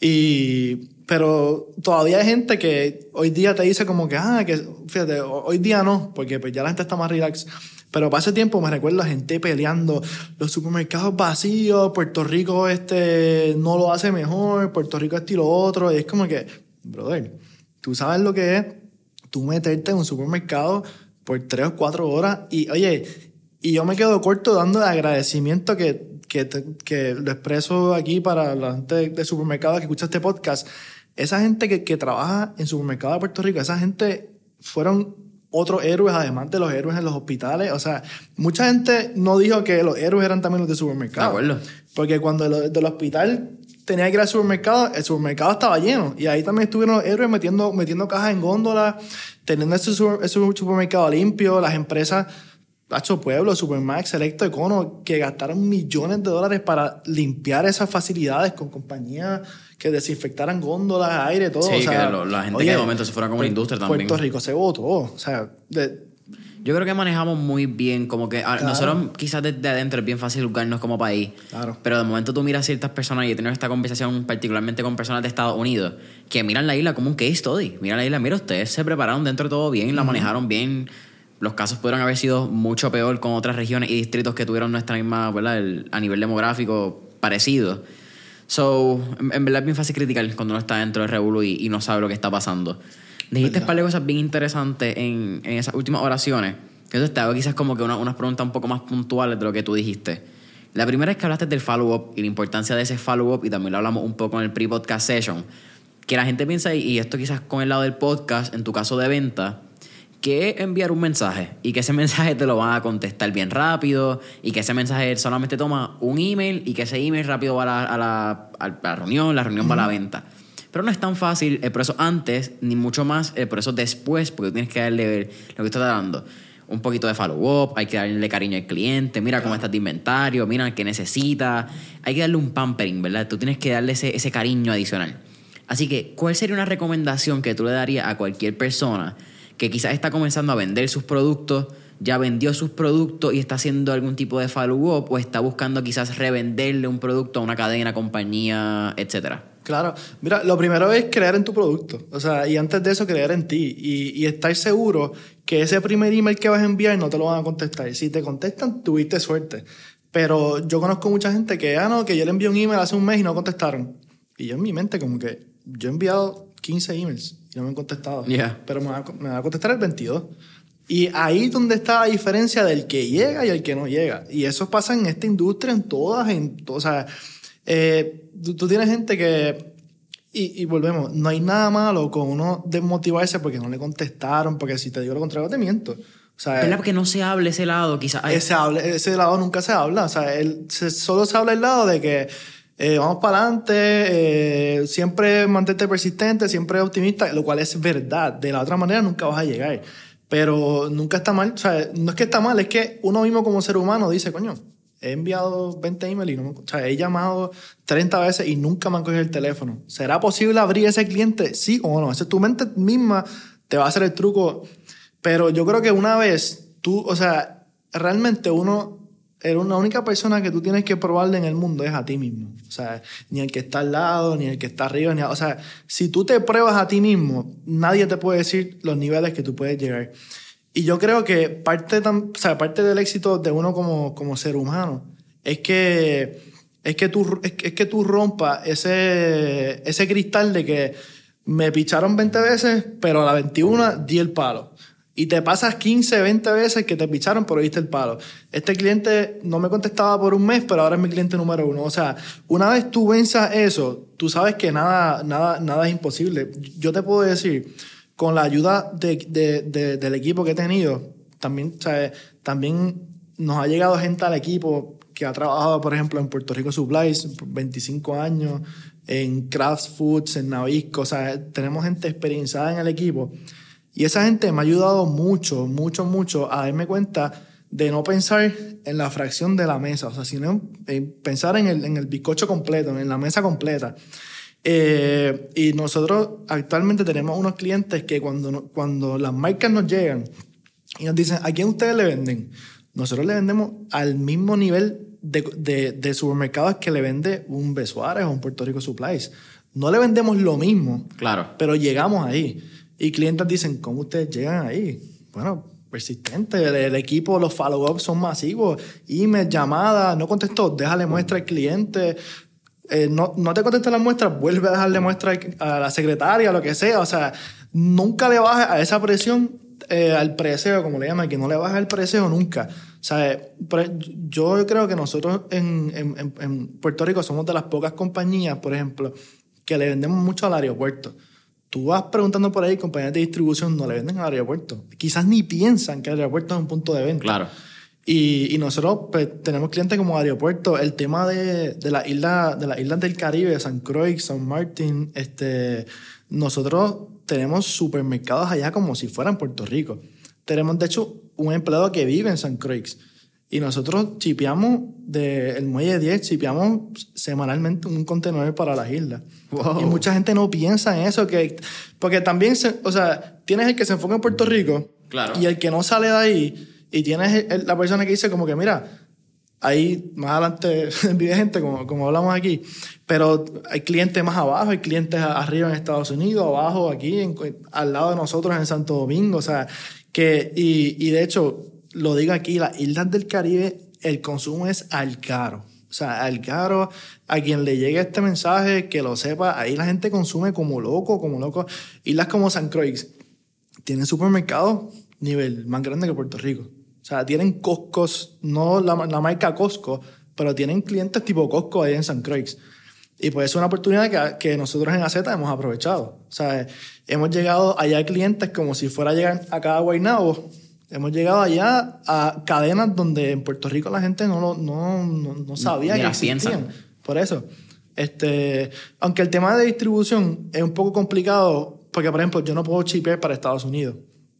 y, pero todavía hay gente que hoy día te dice como que, ah, que, fíjate, ho- hoy día no, porque pues ya la gente está más relax. Pero para ese tiempo me recuerdo a gente peleando, los supermercados vacíos, Puerto Rico este no lo hace mejor, Puerto Rico esto y lo otro, y es como que, brother, tú sabes lo que es tú meterte en un supermercado por tres o cuatro horas y, oye, y yo me quedo corto dando el agradecimiento que, que, que lo expreso aquí para la gente de supermercado que escucha este podcast. Esa gente que, que trabaja en supermercados de Puerto Rico, esa gente fueron otros héroes, además de los héroes en los hospitales. O sea, mucha gente no dijo que los héroes eran también los de supermercado.
De acuerdo.
Porque cuando lo- del hospital tenía que ir al supermercado, el supermercado estaba lleno. Y ahí también estuvieron los héroes metiendo, metiendo cajas en góndola, teniendo ese, ese supermercado limpio, las empresas, Hacho Pueblo, Supermax, Selecto, Econo, que gastaron millones de dólares para limpiar esas facilidades con compañías que desinfectaran góndolas, aire, todo.
Sí,
o sea,
que lo- la gente que de momento se fuera como la industria también.
Puerto Rico se votó. O sea, de-
Yo creo que manejamos muy bien, como que a-
Claro.
nosotros quizás desde adentro es bien fácil juzgarnos como país,
Claro.
pero de momento tú miras ciertas personas y he tenido esta conversación particularmente con personas de Estados Unidos que miran la isla como un case study, miran la isla, mira ustedes se prepararon dentro de todo bien, la manejaron bien, los casos pudieron haber sido mucho peor con otras regiones y distritos que tuvieron nuestra misma, ¿verdad? El- a nivel demográfico parecido. So, en, en verdad es bien fácil criticar cuando uno está dentro del revuelo y, y no sabe lo que está pasando. Dijiste un par de cosas bien interesantes en, en esas últimas oraciones. Entonces te hago quizás como que una- unas preguntas un poco más puntuales de lo que tú dijiste. La primera es que hablaste del follow-up y la importancia de ese follow-up y también lo hablamos un poco en el pre-podcast session. Que la gente piensa, y esto quizás con el lado del podcast, en tu caso de venta, que enviar un mensaje y que ese *laughs* mensaje te lo van a contestar bien rápido y que ese mensaje solamente toma un email y que ese email rápido va a la, a la- a la reunión, la reunión va a la venta. Pero no es tan fácil el proceso antes, ni mucho más el proceso después, porque tienes que darle lo que estás dando. Un poquito de follow-up, hay que darle cariño al cliente, mira cómo estás de inventario, mira qué necesita. Hay que darle un pampering, ¿verdad? Tú tienes que darle ese, ese cariño adicional. Así que, ¿cuál sería una recomendación que tú le darías a cualquier persona que quizás está comenzando a vender sus productos, ya vendió sus productos y está haciendo algún tipo de follow-up o está buscando quizás revenderle un producto a una cadena, compañía, etcétera?
Claro, mira, lo primero es creer en tu producto, o sea, y antes de eso creer en ti y, y estar seguro que ese primer email que vas a enviar no te lo van a contestar. Si te contestan, tuviste suerte. Pero yo conozco mucha gente que, ah, no, que yo le envié un email hace un mes y no contestaron. Y yo en mi mente como que, yo he enviado 15 emails y no me han contestado.
Yeah.
Pero me va, a- me va a contestar el 22. Y ahí es donde está la diferencia del que llega y el que no llega. Y eso pasa en esta industria, en todas, en to- o sea, eh, tú, tú tienes gente que, y, y volvemos, no hay nada malo con uno desmotivarse porque no le contestaron, porque si te digo lo contrario te miento. O sea,
¿Verdad? Porque no se hable ese lado, quizás.
ese, habla- ese lado nunca se habla. O sea, él, se- solo se habla el lado de que eh, vamos para adelante, eh, siempre mantente persistente, siempre optimista, lo cual es verdad. De la otra manera nunca vas a llegar. Pero nunca está mal. O sea, no es que está mal, es que uno mismo como ser humano dice, coño, he enviado 20 emails y no me, o sea, he llamado 30 veces y nunca me han cogido el teléfono. ¿Será posible abrir ese cliente? Sí o no. Esa es tu mente misma te va a hacer el truco. Pero yo creo que una vez tú, o sea, realmente uno, la única persona que tú tienes que probarle en el mundo es a ti mismo. O sea, ni el que está al lado, ni el que está arriba, ni, a- o sea, si tú te pruebas a ti mismo, nadie te puede decir los niveles que tú puedes llegar. Y yo creo que parte, o sea, parte del éxito de uno como, como ser humano es que, es que tú, es que tú rompas ese, ese cristal de que me picharon 20 veces, pero a la 21 di el palo. Y te pasas 15, 20 veces que te picharon, pero diste el palo. Este cliente no me contestaba por un mes, pero ahora es mi cliente número uno. O sea, una vez tú venzas eso, tú sabes que nada, nada, nada es imposible. Yo te puedo decir, con la ayuda de, de, del equipo que he tenido, también, también nos ha llegado gente al equipo que ha trabajado, por ejemplo, en Puerto Rico Supplies, 25 años, en Crafts Foods, en Navisco, o sea, tenemos gente experienciada en el equipo. Y esa gente me ha ayudado mucho, mucho, mucho a darme cuenta de no pensar en la fracción de la mesa, o sea, sino en pensar en el, en el bizcocho completo, en la mesa completa. Eh, y nosotros actualmente tenemos unos clientes que cuando, cuando las marcas nos llegan y nos dicen, ¿a quién ustedes le venden? Nosotros le vendemos al mismo nivel de, de, de supermercados que le vende un Besuárez o un Puerto Rico Supplies. No le vendemos lo mismo,
claro.
pero llegamos ahí. Y clientes dicen, ¿cómo ustedes llegan ahí? Bueno, persistente, el, equipo, los follow-ups son masivos, email, llamada, no contestó, déjale muestra al cliente, eh, no, no, te contesta la muestra, vuelve a dejarle muestra a la secretaria, lo que sea, o sea, nunca le bajes a esa presión eh, al precio, como le llaman, que no le baja el precio nunca. O sea, yo creo que nosotros en, en, en Puerto Rico somos de las pocas compañías, por ejemplo, que le vendemos mucho al aeropuerto. Tú vas preguntando por ahí, compañías de distribución no le venden al aeropuerto. Quizás ni piensan que el aeropuerto es un punto de venta.
Claro.
Y, y nosotros pues, tenemos clientes como aeropuerto. El tema de, de la isla, de las islas del Caribe, San Croix, San Martín, este, nosotros tenemos supermercados allá como si fueran Puerto Rico. Tenemos, de hecho, un empleado que vive en San Croix. Y nosotros chipeamos del muelle 10, chipeamos semanalmente un contenedor para las islas.
Wow.
Y mucha gente no piensa en eso, que, porque también, se, o sea, tienes el que se enfoca en Puerto Rico
Claro.
y el que no sale de ahí, y tienes el- la persona que dice como que, mira, ahí más adelante *laughs* vive gente, como, como hablamos aquí, pero hay clientes más abajo, hay clientes arriba en Estados Unidos, abajo aquí, en- al lado de nosotros en Santo Domingo, o sea, que, y, y de hecho, lo digo aquí, las islas del Caribe, el consumo es al caro. O sea, al caro, a quien le llegue este mensaje, que lo sepa, ahí la gente consume como loco, como loco. Islas como San Croix tienen supermercados nivel más grande que Puerto Rico. O sea, tienen Costcos, no la, la marca Costco, pero tienen clientes tipo Costco ahí en San Croix. Y pues es una oportunidad que, que nosotros en AZ hemos aprovechado. O sea, hemos llegado allá a clientes como si fuera a llegar acá a Guaynabo. Hemos llegado allá a cadenas donde en Puerto Rico la gente no, lo- no, no, no sabía
Ni
que
las piensan.
existían. Por eso. Este, aunque el tema de distribución es un poco complicado, porque por ejemplo, yo no puedo chipear para Estados Unidos,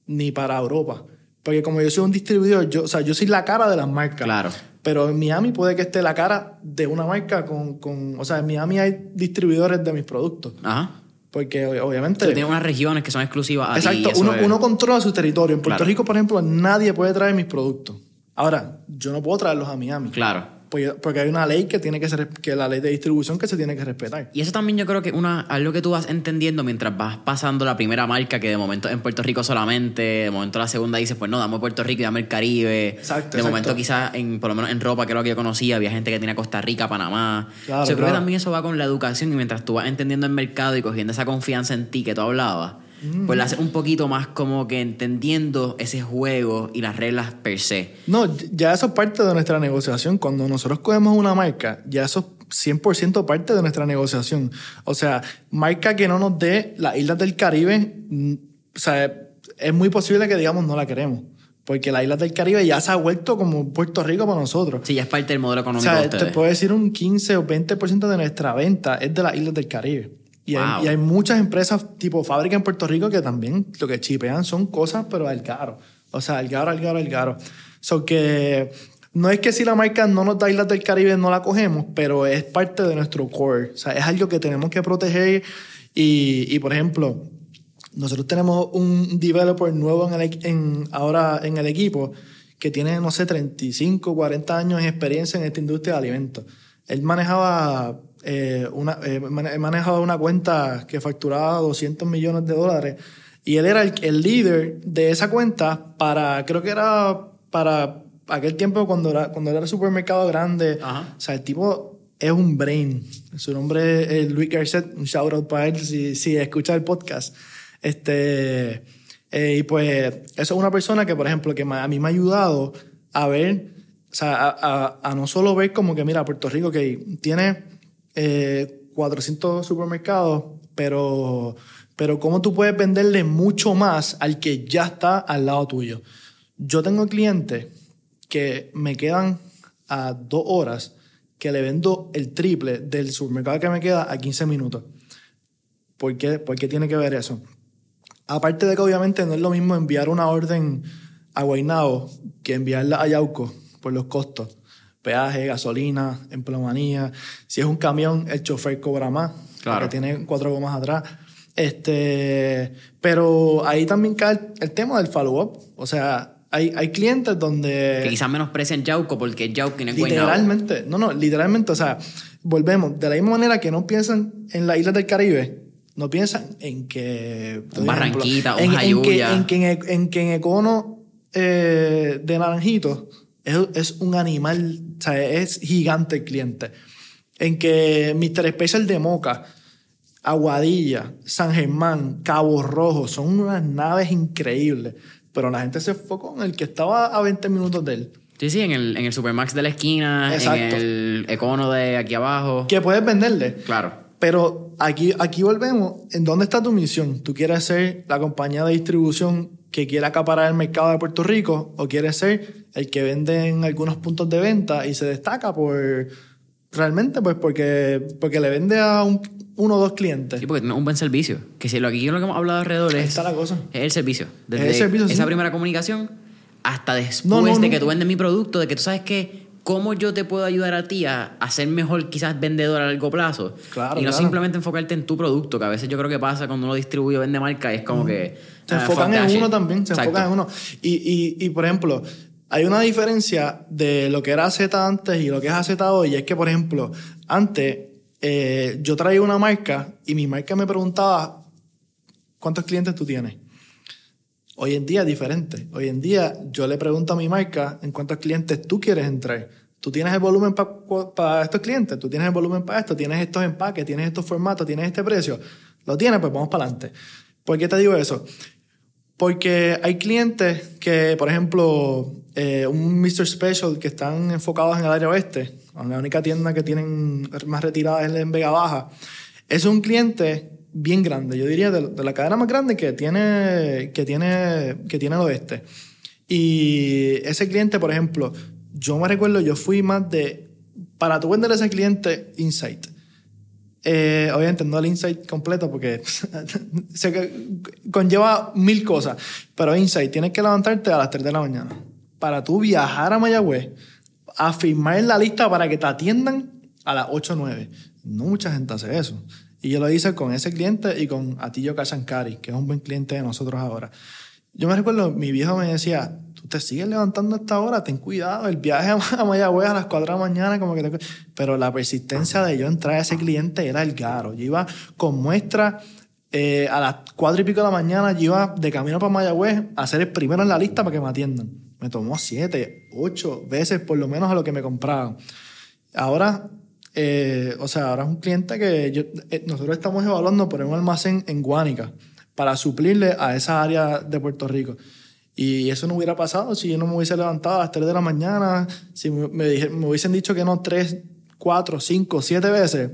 ni para Europa. Porque como yo soy un distribuidor, yo, o sea, yo soy la cara de las marcas.
Claro.
Pero en Miami puede que esté la cara de una marca con, con o sea, en Miami hay distribuidores de mis productos.
Ajá.
Porque obviamente...
Tú tienes unas regiones que son exclusivas a.
Exacto, uno,
es-
uno controla su territorio. En Puerto
Claro.
Rico, por ejemplo, nadie puede traer mis productos. Ahora, yo no puedo traerlos a Miami.
Claro.
Porque, porque hay una ley que tiene que ser, que la ley de distribución que se tiene que respetar.
Y eso también yo creo que una, algo que tú vas entendiendo mientras vas pasando la primera marca, que de momento en Puerto Rico solamente, de momento la segunda dices, pues no, dame Puerto Rico y dame el Caribe.
Exacto,
De
exacto.
momento quizás, en, por lo menos en ropa, que es lo que yo conocía, había gente que tenía Costa Rica, Panamá.
Claro,
yo creo que también eso va con la educación y mientras tú vas entendiendo el mercado y cogiendo esa confianza en ti que tú hablabas,
Mm.
pues la haces un poquito más como que entendiendo ese juego y las reglas per se.
No, ya eso es parte de nuestra negociación. Cuando nosotros cogemos una marca, ya eso es 100% parte de nuestra negociación. O sea, marca que no nos dé las islas del Caribe, mm, o sea, es muy posible que digamos no la queremos. Porque las islas del Caribe ya se ha vuelto como Puerto Rico para nosotros.
Sí, ya es parte del modelo
O
económico
sea,
de
te puedo decir un 15 o 20% de nuestra venta es de las islas del Caribe. Y,
Wow.
hay, y hay muchas empresas tipo fábrica en Puerto Rico que también lo que chipean son cosas, pero al caro. O sea, al caro, al caro, al caro. So que no es que si la marca no nos da islas del Caribe no la cogemos, pero es parte de nuestro core. O sea, es algo que tenemos que proteger. Y, y por ejemplo, nosotros tenemos un developer nuevo en el, en, ahora en el equipo que tiene, no sé, 35, 40 años de experiencia en esta industria de alimentos. Él manejaba, eh, una, eh, mane- manejaba una cuenta que facturaba 200 millones de dólares y él era el, el líder de esa cuenta para, creo que era para aquel tiempo cuando era, cuando era el supermercado grande.
Ajá.
O sea, el tipo es un brain. Su nombre es Luis Garcet. Un shout out para él si, si escucha el podcast. Este, Eh, y pues eso es una persona que, por ejemplo, que a mí me ha ayudado a ver, o sea, a, a, no solo ver como que, mira, Puerto Rico que tiene eh, 400 supermercados, pero, pero cómo tú puedes venderle mucho más al que ya está al lado tuyo. Yo tengo clientes que me quedan a dos horas que le vendo el triple del supermercado que me queda a 15 minutos. ¿Por qué, ¿Por qué tiene que ver eso? Aparte de que obviamente no es lo mismo enviar una orden a Guaynabo que enviarla a Yauco por los costos. Peaje, gasolina, empleomanía. Si es un camión, el chofer cobra más. Claro. Porque tiene cuatro gomas atrás. Este, pero ahí también cae el, tema del follow-up. O sea, hay, hay, clientes donde...
Que quizás menosprecian Yauco porque Yauco es
Literalmente, no, no, literalmente, o sea, volvemos, de la misma manera que no piensan en las islas del Caribe, no piensan en que...
Un Barranquita, un
en,
en,
que, en, que, en, que, en Econo eh, de Naranjito es, es, un animal, o sea, es gigante el cliente. En que Mr. Special de Moca, Aguadilla, San Germán, Cabo Rojo, son unas naves increíbles. Pero la gente se enfocó en el que estaba a 20 minutos de él.
Sí, sí, en el, en el Supermax de la esquina, en el Econo de aquí abajo.
Que puedes venderle.
Claro.
Pero aquí, aquí volvemos. ¿En dónde está tu misión? ¿Tú quieres ser la compañía de distribución que quiere acaparar el mercado de Puerto Rico o quieres ser el que vende en algunos puntos de venta y se destaca por realmente pues porque, porque le vende a un, uno o dos clientes.
Sí, porque tiene un buen servicio. Que si lo aquí lo que hemos hablado alrededor es,
está la cosa.
es el servicio. Desde
es el servicio,
esa
sí.
primera comunicación hasta después
No, no,
de
no.
que tú vendes mi producto, de que tú sabes que cómo yo te puedo ayudar a ti a, a ser mejor quizás vendedor a largo plazo.
Claro,
y no
claro.
simplemente enfocarte en tu producto, que a veces yo creo que pasa cuando uno distribuye o vende marca, es como que...
Se
ah,
enfocan
fuck
en uno también, se
Exacto.
enfocan en uno. Y, y, y, por ejemplo, hay una diferencia de lo que era Z antes y lo que es Z hoy. Y es que, por ejemplo, antes eh, yo traía una marca y mi marca me preguntaba cuántos clientes tú tienes. Hoy en día es diferente. Hoy en día yo le pregunto a mi marca en cuántos clientes tú quieres entrar. Tú tienes el volumen para estos clientes, tú tienes el volumen para esto, tienes estos empaques, tienes estos formatos, tienes este precio. ¿Lo tienes? Pues vamos para adelante. ¿Por qué te digo eso? Porque hay clientes que, por ejemplo, eh, un Mr. Special que están enfocados en el área oeste, la única tienda que tienen más retirada es en Vega Baja, es un cliente bien grande, yo diría de, la cadena más grande que tiene, que, tiene, que tiene oeste. Y ese cliente, por ejemplo, yo me recuerdo, yo fui más de, para tú vender a ese cliente, Insight. Eh, obviamente no el insight completo porque *laughs* conlleva mil cosas, pero insight, tienes que levantarte a las 3 de la mañana para tú viajar a Mayagüez a firmar en la lista para que te atiendan a las 8 o 9. No mucha gente hace eso. Y yo lo hice con ese cliente y con Atillo Cachancari, que es un buen cliente de nosotros ahora. Yo me recuerdo, mi viejo me decía, tú te sigues levantando a esta hora, ten cuidado, el viaje *laughs* a Mayagüez a las 4 de la mañana, como que te... Pero la persistencia de yo entrar a ese cliente era el garo. Yo iba con muestra eh, a las 4 y pico de la mañana, yo iba de camino para Mayagüez a ser el primero en la lista para que me atiendan. Me tomó 7, 8 veces por lo menos a lo que me compraban. Ahora, eh, o sea, ahora es un cliente que yo- eh, nosotros estamos evaluando por un almacén en Guánica para suplirle a esa área de Puerto Rico. Y eso no hubiera pasado si yo no me hubiese levantado a las 3 de la mañana, si me, me me hubiesen dicho que no 3, 4, 5, 7 veces.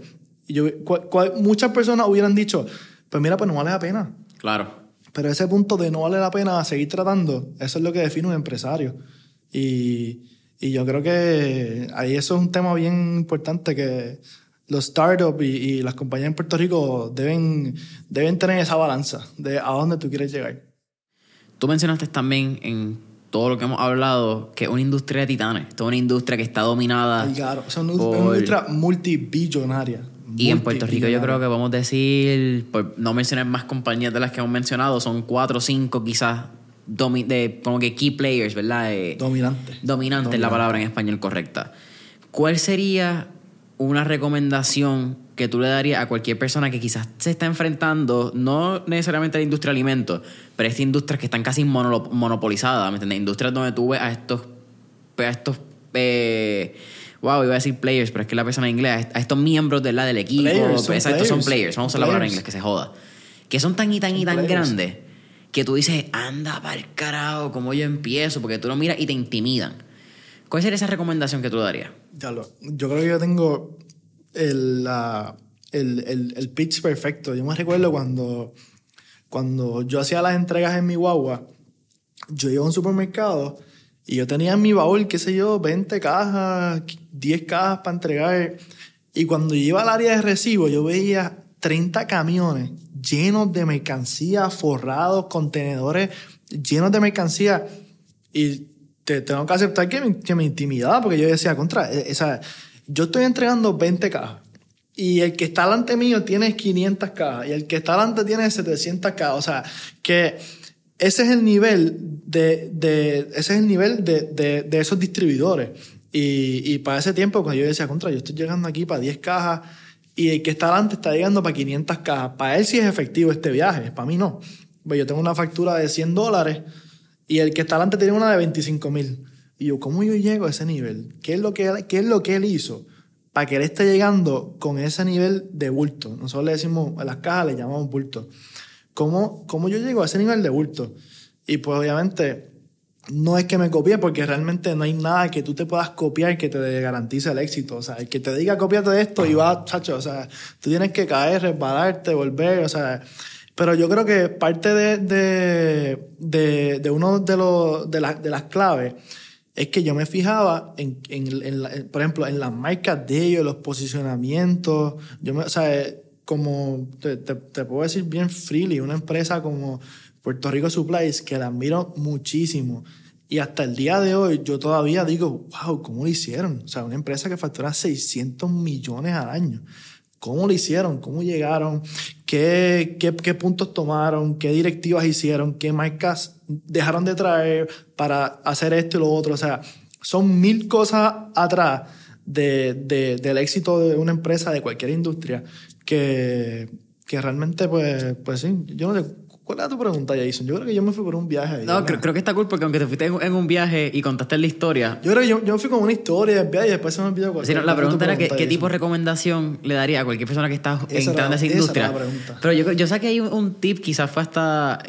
Y yo, cua- cua- muchas personas hubieran dicho, pues mira, pues no vale la pena.
Claro.
Pero ese punto de no vale la pena seguir tratando, eso es lo que define un empresario. Y, y yo creo que ahí eso es un tema bien importante que los startups y, y las compañías en Puerto Rico deben, deben tener esa balanza de a dónde tú quieres llegar.
Tú mencionaste también en todo lo que hemos hablado que es una industria de titanes, toda una industria que está dominada.
Claro, una,
por-
una industria multibillonaria.
Y en Puerto Rico yo creo que vamos a decir, por no mencionar más compañías de las que hemos mencionado, son cuatro o cinco quizás domi- de como que key players, ¿verdad? Eh,
Dominante.
Dominante es la palabra en español correcta. ¿Cuál sería una recomendación que tú le darías a cualquier persona que quizás se está enfrentando, no necesariamente a la industria de alimentos, pero a estas industrias que están casi mono- monopolizadas, ¿me entiendes? Industrias donde tú ves a estos, a estos eh, wow, iba a decir players, pero es que la persona en inglés, a estos miembros de la del equipo,
Players, son
exacto, son
players.
players, vamos a usar la palabra en
Players.
inglés, que se joda, que son tan y tan y tan
players.
grandes que tú dices, anda para el carajo, ¿cómo yo empiezo? Porque tú lo miras y te intimidan. ¿Cuál sería esa recomendación que tú darías?
Ya lo, yo creo que yo tengo el, la- el, el, el pitch perfecto. Yo me recuerdo cuando, cuando yo hacía las entregas en mi guagua, yo iba a un supermercado y yo tenía en mi baúl, qué sé yo, 20 cajas, 10 cajas para entregar. Y cuando yo iba al área de recibo, yo veía 30 camiones llenos de mercancía, forrados, contenedores llenos de mercancía. Y te tengo que aceptar que me, que me intimidaba porque yo decía, contra, eh, esa, yo estoy entregando 20 cajas. Y el que está delante mío tiene 500 cajas. Y el que está delante tiene 700 cajas. O sea, que ese es el nivel de, de ese es el nivel de, de, de esos distribuidores. Y, y para ese tiempo, cuando yo decía, contra, yo estoy llegando aquí para 10 cajas y el que está delante está llegando para 500 cajas. Para él sí es efectivo este viaje, para mí no. Pues yo tengo una factura de 100 dólares y el que está delante tiene una de 25 mil. Y yo, ¿cómo yo llego a ese nivel? ¿Qué es lo que él, qué es lo que él hizo para que él esté llegando con ese nivel de bulto? Nosotros le decimos, a las cajas le llamamos bulto. ¿Cómo, ¿Cómo yo llego a ese nivel de bulto? Y pues obviamente no es que me copie porque realmente no hay nada que tú te puedas copiar que te garantice el éxito. O sea, el que te diga copiate de esto y va, chacho, o sea, tú tienes que caer, resbalarte, volver, o sea... Pero yo creo que parte de, de, de, de uno de, los, de, la- de las claves es que yo me fijaba en, en, en la- por ejemplo, en las marcas de ellos, los posicionamientos. Yo me, o sea, como te, te, te puedo decir bien freely, una empresa como Puerto Rico Supplies, que la admiro muchísimo. Y hasta el día de hoy yo todavía digo, wow, ¿cómo lo hicieron? O sea, una empresa que factura 600 millones al año. ¿Cómo lo hicieron? ¿Cómo llegaron? ¿Qué, qué, qué puntos tomaron? ¿Qué directivas hicieron? ¿Qué marcas dejaron de traer para hacer esto y lo otro? O sea, son mil cosas atrás de, de- del éxito de una empresa, de cualquier industria, que, que realmente, pues, pues sí, yo no sé. ¿Cuál era tu pregunta, Jason? Yo creo que yo me fui por un viaje. ahí,
No, creo, creo que está cool porque aunque te fuiste en, en un viaje y contaste la historia,
Yo creo que yo, yo me fui con una historia del viaje y después se me olvidó cuál
Sí, no, la pregunta era que, qué tipo de recomendación le daría a cualquier persona que está
Esa
entrando a esa
esa
industria.
pregunta.
Pero yo, yo sé que hay un, un tip, quizás fue hasta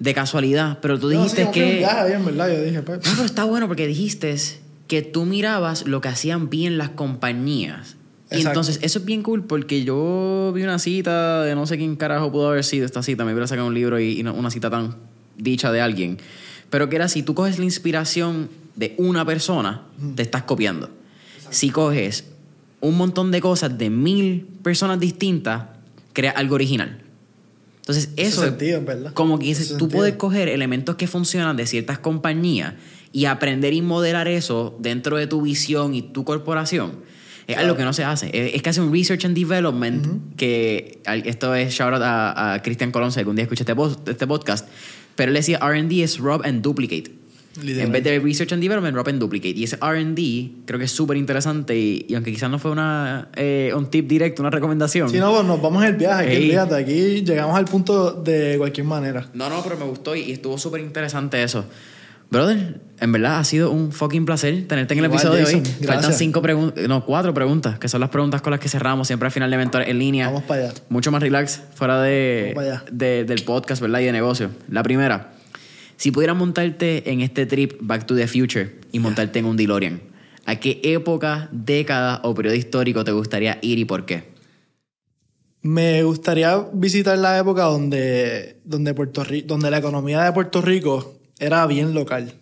de casualidad, pero tú
No,
dijiste
sí, me fui en un
que...
viaje bien, ¿verdad? Yo dije, pues,
No, pero está bueno porque dijiste que tú mirabas lo que hacían bien las compañías. Y
Exacto.
entonces, eso es bien cool porque yo vi una cita de no sé quién carajo pudo haber sido esta cita. Me hubiera sacado un libro y, y no- una cita tan dicha de alguien. Pero que era si tú coges la inspiración de una persona, te estás copiando. Si coges un montón de cosas de mil personas distintas, crea algo original. Entonces, eso
sentido, en verdad.
como que dices, tú
sentido.
puedes coger elementos que funcionan de ciertas compañías y aprender y modelar eso dentro de tu visión y tu corporación. Es algo que no se hace. Es, es casi un research and development que al- esto es shout out a, a Cristian Colón, si algún día escucha este, este podcast. Pero él decía R&D es rob and duplicate. En vez de research and development, rob and duplicate. Y ese R&D creo que es súper interesante y, y aunque quizás no fue una, eh, un tip directo, una recomendación.
Si no, pues nos vamos en el viaje. Aquí,
Ey.
fíjate, aquí llegamos al punto de cualquier manera.
No, no, pero me gustó y, y estuvo súper interesante eso. Brother, en verdad ha sido un fucking placer tenerte en el
Igual,
episodio de hoy. Faltan cinco preguntas, no, cuatro preguntas, que son las preguntas con las que cerramos siempre al final de Mentor en línea.
Vamos para allá.
Mucho más relax fuera de, del podcast, ¿verdad? Y de negocio. La primera, si pudieras montarte en este trip Back to the Future y montarte en un DeLorean, ¿a qué época, década o periodo histórico te gustaría ir y por qué?
Me gustaría visitar la época donde, donde, Puerto Ri- donde la economía de Puerto Rico era bien local.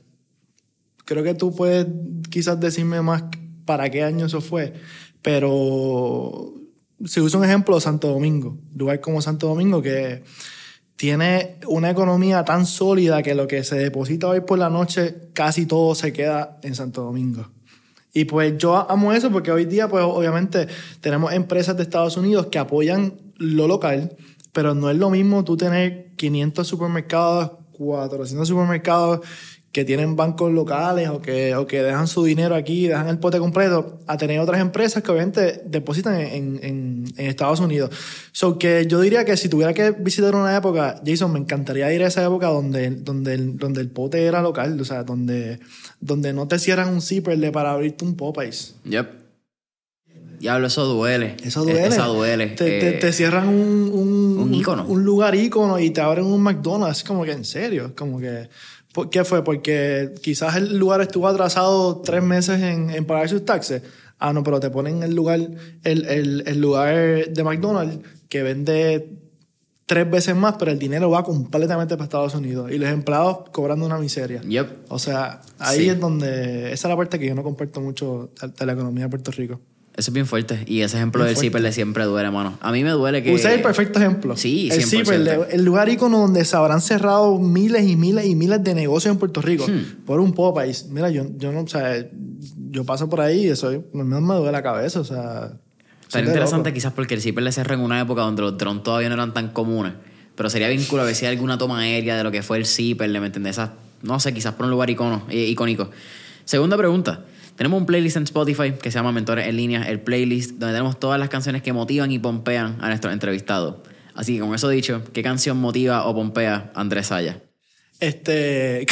Creo que tú puedes quizás decirme más para qué año eso fue, pero si uso un ejemplo, Santo Domingo, lugar como Santo Domingo que tiene una economía tan sólida que lo que se deposita hoy por la noche casi todo se queda en Santo Domingo. Y pues yo amo eso porque hoy día, pues obviamente tenemos empresas de Estados Unidos que apoyan lo local, pero no es lo mismo tú tener 500 supermercados, 400 supermercados que tienen bancos locales o que, o que dejan su dinero aquí, dejan el pote completo, a tener otras empresas que obviamente depositan en, en, Estados Unidos. So que yo diría que si tuviera que visitar una época, Jason, me encantaría ir a esa época donde, donde, donde el pote era local, o sea, donde, donde no te cierran un zipper para abrirte un Popeyes.
Yep. Diablo, eso duele.
Eso duele.
Esa duele.
Te,
Eh,
te cierran un, un,
un ícono.
un lugar ícono y te abren un McDonald's. Es como que en serio. Como que. ¿por ¿Qué fue? Porque quizás el lugar estuvo atrasado tres meses en, en pagar sus taxes. Ah, no, pero te ponen el lugar, el, el, el lugar de McDonald's que vende tres veces más, pero el dinero va completamente para Estados Unidos. Y los empleados cobrando una miseria.
Yep.
O sea, ahí
Sí.
es donde. Esa es la parte que yo no comparto mucho de la economía de Puerto Rico.
Eso es bien fuerte. Y ese ejemplo
Bien
del
fuerte.
zipper le siempre duele, mano. A mí me duele que.
Usted es el perfecto ejemplo.
Sí,
el
100%.
Zipper, el, el lugar ícono donde se habrán cerrado miles y miles y miles de negocios en Puerto Rico
Hmm.
por un poco país. Mira, yo, yo no, o sea, yo paso por ahí y eso no me duele la cabeza, o sea. de
interesante
loco.
quizás porque el zipper le cerró en una época donde los drones todavía no eran tan comunes. Pero sería bien cool a ver si hay alguna toma aérea de lo que fue el zipper, ¿me entiendes? Esas, no sé, quizás por un lugar icono, eh, icónico. Segunda pregunta. Tenemos un playlist en Spotify que se llama Mentores en Línea, el playlist donde tenemos todas las canciones que motivan y pompean a nuestros entrevistados. Así que con eso dicho, ¿qué canción motiva o pompea a Andrés Saya?
Este.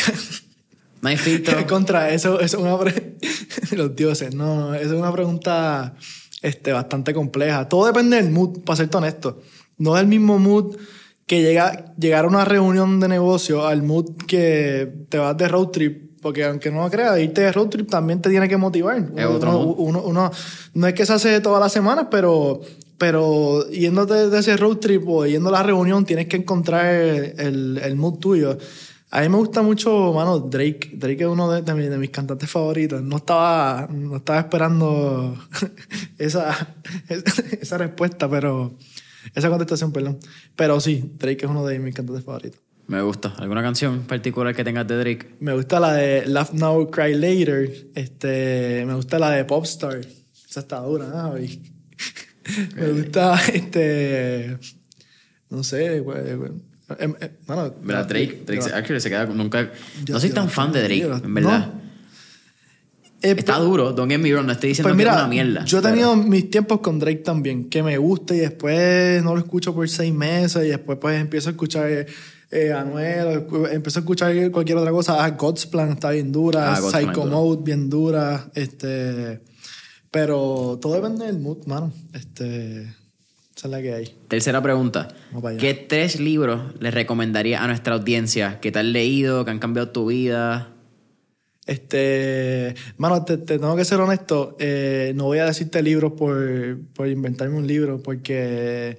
No hay filtro. *laughs*
Contra eso, eso es una. pre- *laughs* Los dioses, no, no, eso es una pregunta este, bastante compleja. Todo depende del mood, para serte honesto. No es el mismo mood que llega, llegar a una reunión de negocio al mood que te vas de road trip. Porque aunque no lo creas, irte de road trip también te tiene que motivar.
Es otro
Uno- uno, uno- no es que se hace todas las semanas, pero, pero yéndote de ese road trip o yendo a la reunión, tienes que encontrar el, el mood tuyo. A mí me gusta mucho, mano, Drake. Drake es uno de, de mis, de mis cantantes favoritos. No estaba, no estaba esperando *laughs* esa, esa respuesta, pero... Esa contestación, perdón. Pero sí, Drake es uno de mis cantantes favoritos.
Me gusta. ¿Alguna canción particular que tengas de Drake?
Me gusta la de Laugh Now, Cry Later. Este, me gusta la de Popstar. Esa está dura, ¿no? *laughs* Me gusta, este... No sé, pues, pues, em, em, mano,
¿Verdad? Drake, Drake se- actually se queda con- nunca.
Yo-
no soy
yo
tan fan de Drake, en verdad.
no. Eh,
Está
pues-
duro, don't get me wrong, no estoy diciendo
Pues
que es
mira,
una mierda.
yo he
pero-
tenido mis tiempos con Drake también, que me gusta y después no lo escucho por seis meses y después pues empiezo a escuchar eh, Anuel, empiezo a escuchar cualquier otra cosa. Ah, God's Plan está bien dura,
Ah,
Psycho
dura.
Mode bien dura, este... Pero todo depende del mood, mano. Este... Esa es la que hay.
Tercera pregunta. ¿Qué tres libros les recomendaría a nuestra audiencia que te han leído, que han cambiado tu vida?
Este, mano, te, te tengo que ser honesto. eh, no voy a decirte libros por, por inventarme un libro, porque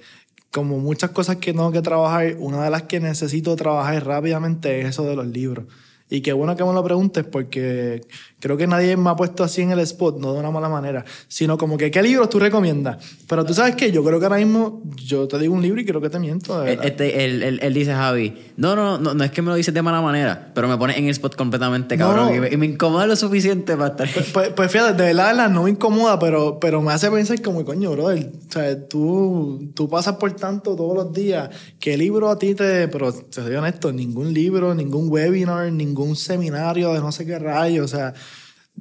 como muchas cosas que tengo que trabajar, una de las que necesito trabajar rápidamente es eso de los libros. Y qué bueno que me lo preguntes, porque creo que nadie me ha puesto así en el spot, no de una mala manera, sino como que, ¿qué libros tú recomiendas? Pero tú sabes que yo creo que ahora mismo, yo te digo un libro y creo que te miento. de.
Este, él, él- él dice, Javi, no, no, no, no es que me lo dices de mala manera, pero me pones en el spot completamente, cabrón.
no.
Y, me, y me incomoda lo suficiente para estar...
Pues, pues, pues fíjate, de verdad, de verdad, no me incomoda, pero, pero me hace pensar como, coño, brother, o sea, tú, tú pasas por tanto todos los días, ¿qué libro a ti te...? Pero, te soy honesto, ningún libro, ningún webinar, ningún seminario de no sé qué rayo, o sea,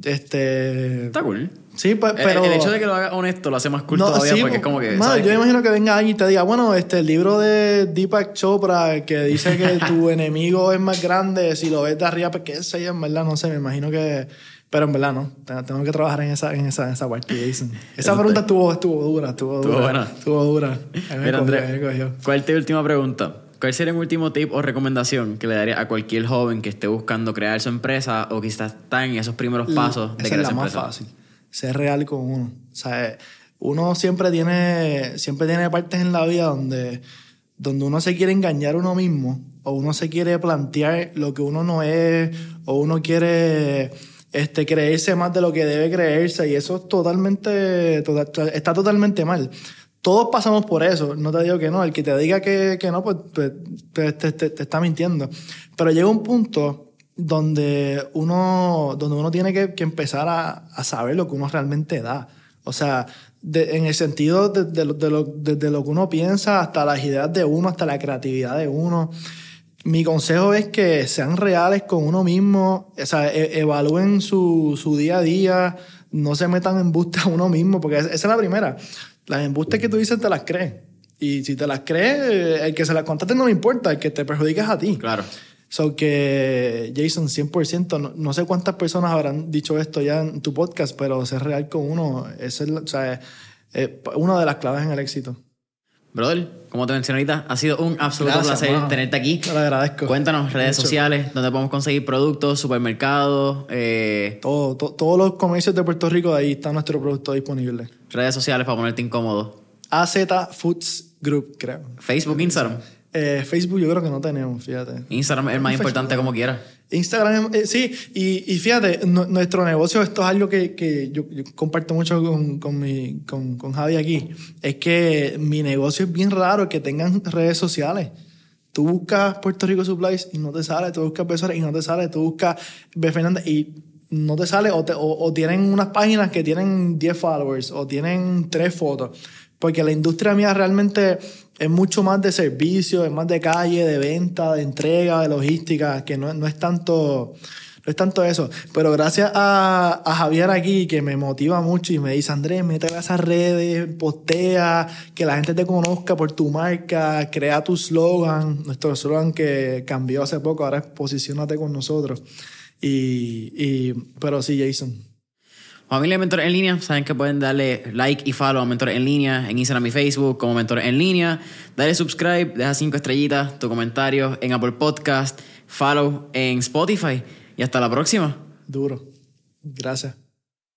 este...
Está cool.
Sí, pues,
El-
pero...
El, hecho de que lo haga honesto lo hace más cool
No,
todavía
sí,
porque es como que... ¿sabes
yo
qué?
imagino que venga alguien y te diga, bueno, este, el libro de Deepak Chopra que dice que *laughs* tu enemigo es más grande si lo ves de arriba, pues qué sé en verdad, no sé, me imagino que... Pero en verdad no, Te- tengo que trabajar en esa, en esa, en esa parte, Jason. *laughs* Esa
Eso
pregunta estuvo, estuvo dura, estuvo dura.
Estuvo buena.
Estuvo dura.
Mira, Andrés. ¿cuál es tu última pregunta? ¿Cuál sería un último tip o recomendación que le daría a cualquier joven que esté buscando crear su empresa o quizás está en esos primeros pasos de
Esa
crear
es la
su
más
empresa?
fácil. Ser real con uno. O sea, uno siempre tiene, siempre tiene partes en la vida donde, donde uno se quiere engañar a uno mismo, o uno se quiere plantear lo que uno no es, o uno quiere este, creerse más de lo que debe creerse, y eso es totalmente, total- está totalmente mal. Todos pasamos por eso, no te digo que no, el que te diga que, que no, pues, pues, pues, te, te- te está mintiendo. Pero llega un punto donde uno, donde uno tiene que, que empezar a, a saber lo que uno realmente da. O sea, de- en el sentido de, de lo, de lo- desde lo que uno piensa hasta las ideas de uno, hasta la creatividad de uno. Mi consejo es que sean reales con uno mismo, o sea, e- evalúen su, su día a día, no se metan en embustes a *laughs* uno mismo, porque esa es la primera. Las embustes que tú dices te las crees. Y si te las crees, eh, el que se las contate no le importa, el que te perjudica es a ti.
Claro.
So que, Jason, 100%, no, no sé cuántas personas habrán dicho esto ya en tu podcast, pero ser real con uno, esa es la- o sea, es una de las claves en el éxito.
Brother, como te mencioné ahorita, ha sido un absoluto
Gracias,
placer
mano.
tenerte aquí.
Te lo agradezco.
Cuéntanos, redes
Mucho.
sociales, donde podemos conseguir productos, supermercados, eh,
Todo, to- todos los comercios de Puerto Rico, ahí está nuestro producto disponible.
Redes sociales para ponerte incómodo.
AZ Foods Group, creo.
Facebook, Instagram.
Eh, Facebook yo creo que no tenemos, fíjate.
Instagram es el más
Facebook,
importante como quieras.
Instagram, eh, sí, y, y fíjate, nu- nuestro negocio, esto es algo que, que yo, yo comparto mucho con, con, mi, con, con Javi aquí, es que mi negocio es bien raro que tengan redes sociales. Tú buscas Puerto Rico Supplies y no te sale, tú buscas Besores y no te sale, tú buscas B. Fernández y no te sale, o, te- o- tienen unas páginas que tienen 10 followers o tienen 3 fotos. Porque la industria mía realmente es mucho más de servicio, es más de calle, de venta, de entrega, de logística, que no, no es tanto no es tanto eso. Pero gracias a, a Javier aquí, que me motiva mucho y me dice, Andrés, métete a esas redes, postea, que la gente te conozca por tu marca, crea tu slogan. Nuestro slogan que cambió hace poco, ahora es posicionate con nosotros. Y, y, pero sí, Jason.
Familia de Mentores en Línea, saben que pueden darle like y follow a Mentores en Línea en Instagram y Facebook como Mentores en Línea. Dale subscribe, deja cinco estrellitas, tu comentario en Apple Podcast, follow en Spotify y hasta la próxima.
Duro. Gracias.